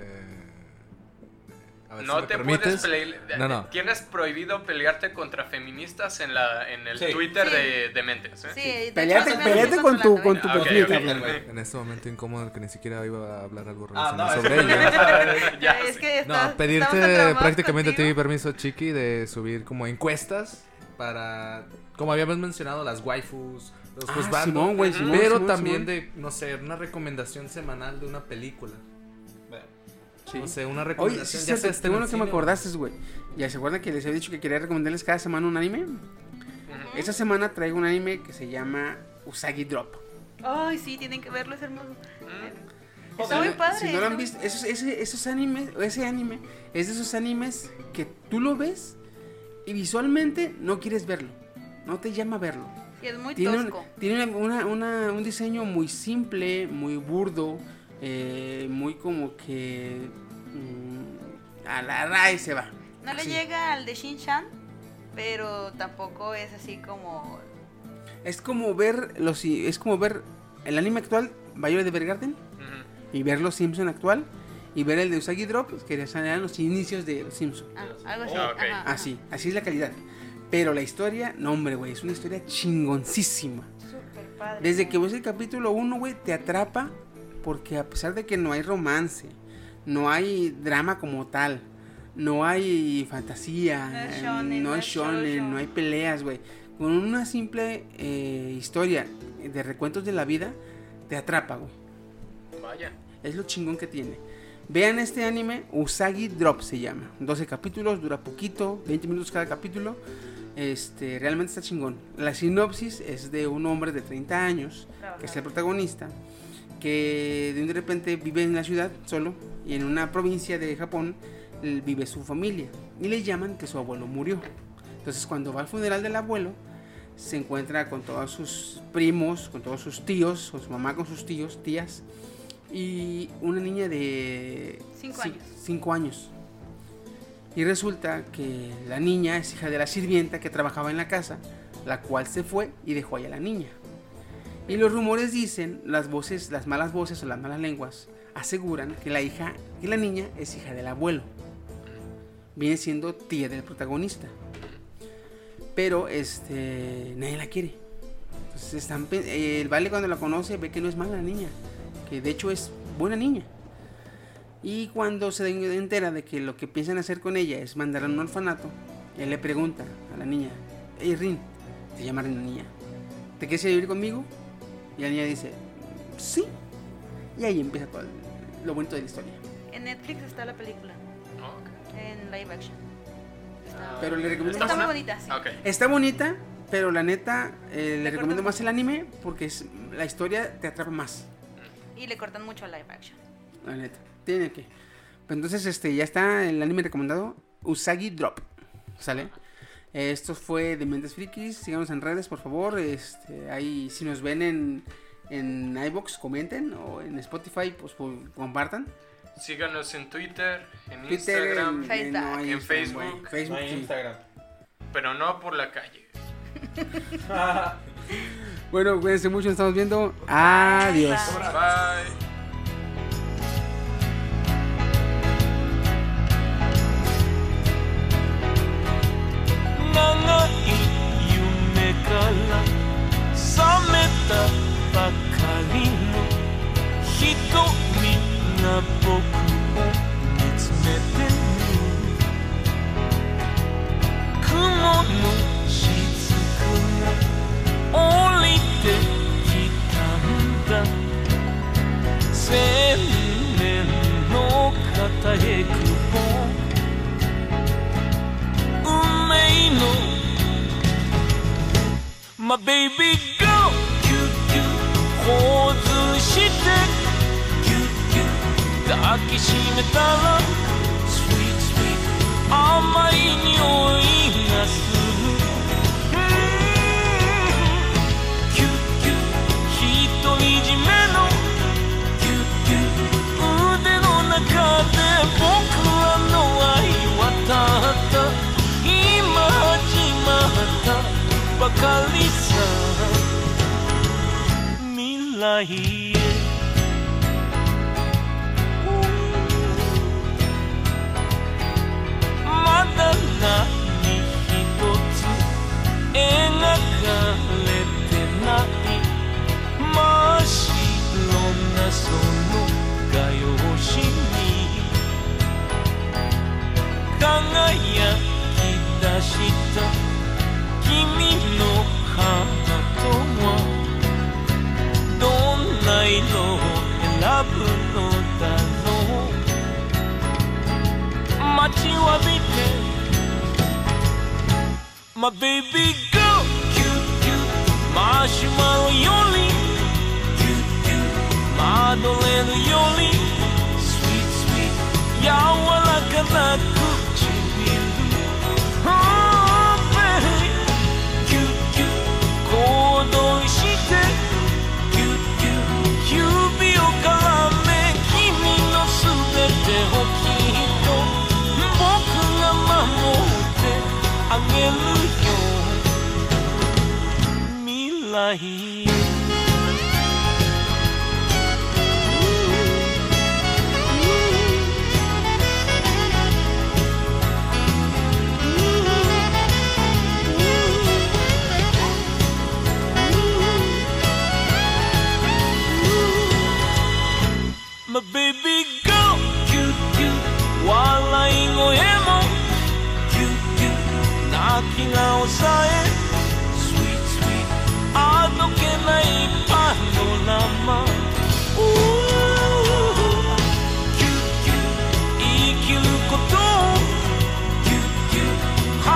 A ver si No te permites. puedes pelear. No, no. Tienes prohibido pelearte contra feministas en, la, en el Sí. Twitter Sí. de, de mentes. ¿eh? Sí, de Peleate, peleate con tu, con tu Ah, güey. En este momento incómodo que ni siquiera iba a hablar algo Ah, relacionado no, sobre que- ella. [LAUGHS] Ya es sé. que No, pedirte prácticamente a ti contigo. permiso, Chiqui, de subir como encuestas para, como habíamos mencionado, las waifus, los Ah, Simón. Simón, pero Simón, también Simón. de, no sé, una recomendación semanal de una película. Sí. No sé, una Oye, recomendación. sí, ya sí, en bueno el que me acordaste, güey. Ya se acuerdan que les había dicho que quería recomendarles cada semana un anime. Ujú. Esta semana traigo un anime que se llama Usagi Drop. Ay, sí, tienen que verlo, es hermoso. Mm. Está muy padre. Si no lo han visto, esos, ese- esos animes, ese anime, es de esos animes que tú lo ves y visualmente no quieres verlo. No te llama a verlo. Sí, es muy Tiene, un, tosco. tiene una- una- un diseño muy simple, muy burdo, eh, muy como que mm, a la raíz se va. No le llega al de Shin-Chan, pero tampoco es así como... Es como ver los es como ver el anime actual, Violet Evergarden, Ujú. y ver los Simpson actual y ver el de Usagi Drop, que eran los inicios de los Simpson. ah, algo así. Ah, ok. ajá, ajá. Así, así es la calidad. Pero la historia, no hombre, güey, es una historia chingoncísima. Padre. Desde que ves el capítulo 1, güey, te atrapa porque a pesar de que no hay romance, no hay drama como tal, no hay fantasía, No es eh, shonen, no hay shonen, no hay peleas, güey. Con una simple eh, historia de recuentos de la vida, te atrapa, güey. Vaya. Es lo chingón que tiene. Vean este anime, Usagi Drop se llama. 12 capítulos, dura poquito, 20 minutos cada capítulo. Este, realmente está chingón. La sinopsis es de un hombre de 30 años, que es el protagonista, que de repente vive en la ciudad solo y en una provincia de Japón vive su familia y le llaman que su abuelo murió. Entonces cuando va al funeral del abuelo se encuentra con todos sus primos, con todos sus tíos, con su mamá con sus tíos, tías y una niña de Cinco ci- años. cinco años. Y resulta que la niña es hija de la sirvienta que trabajaba en la casa, la cual se fue y dejó ahí a la niña. Y los rumores dicen, las voces, las malas voces o las malas lenguas aseguran que la hija, que la niña es hija del abuelo. Viene siendo tía del protagonista. Pero este nadie la quiere. Entonces están, pe- eh, el vale cuando la conoce ve que no es mala la niña, que de hecho es buena niña. Y cuando se entera de que lo que piensan hacer con ella es mandarla a un orfanato, él le pregunta a la niña, hey Rin, se llama Rin la niña, ¿te quieres vivir conmigo? Y la niña dice, sí. Y ahí empieza todo el- lo bonito de la historia. En Netflix está la película, Oh, ok. en live action. Está, Pero le recomiendo está más. muy bonita, sí. Ok. Está bonita, pero la neta, eh, le Le recomiendo más el anime porque es, la historia te atrapa más. Y le cortan mucho a live action. La neta. Tiene que. Pero entonces, este, ya está el anime recomendado. Usagi Drop. ¿Sale? Esto fue de Mentes Frikis. Síganos en redes, por favor. Este, ahí, si nos ven en, en iBox, comenten. O en Spotify, pues, pues, compartan. Síganos en Twitter, en Twitter, Instagram, en, Facebook. no hay En Instagram, Facebook. No Facebook, sí. Instagram. pero no por la calle. [LAUGHS] [LAUGHS] Bueno, cuídense mucho. Nos estamos viendo. Adiós. Bye. Bye. から覚めたばかりの瞳が僕を見つめてる雲の雫が降りてきたんだ千年の片へく運命の My baby go キュッキュッ頬ずして。キュッキュッ。抱きしめたら。Sweet sweet. 甘い匂いがする。うんキュッキュッ。独り占めの。キュッキュッ腕の中で僕らの愛はたった。今始まった。ばかりさ未来へまだ何一つ描かれてない。真っ白なその画用紙に輝き出した。wa bite My baby girl Cute, cute. Marshmallow yoli Cute, cute. Madoleno yoli Sweet, sweet. Yawa laka laka My baby. きが抑え Sweet Sweet あどけないパノラマキュキュ生きること。をキ始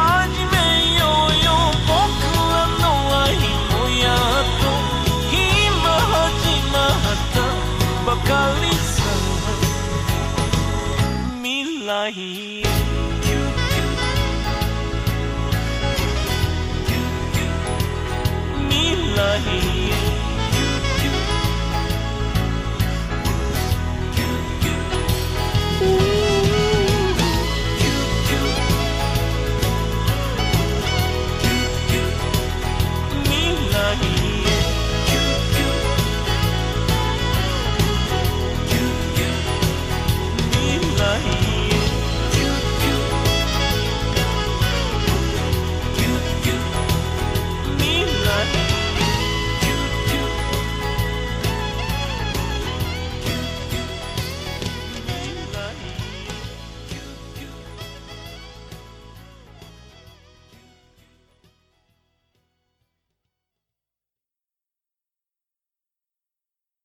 めようよ。僕らの愛もやっと。今始まったばかりさ。未来。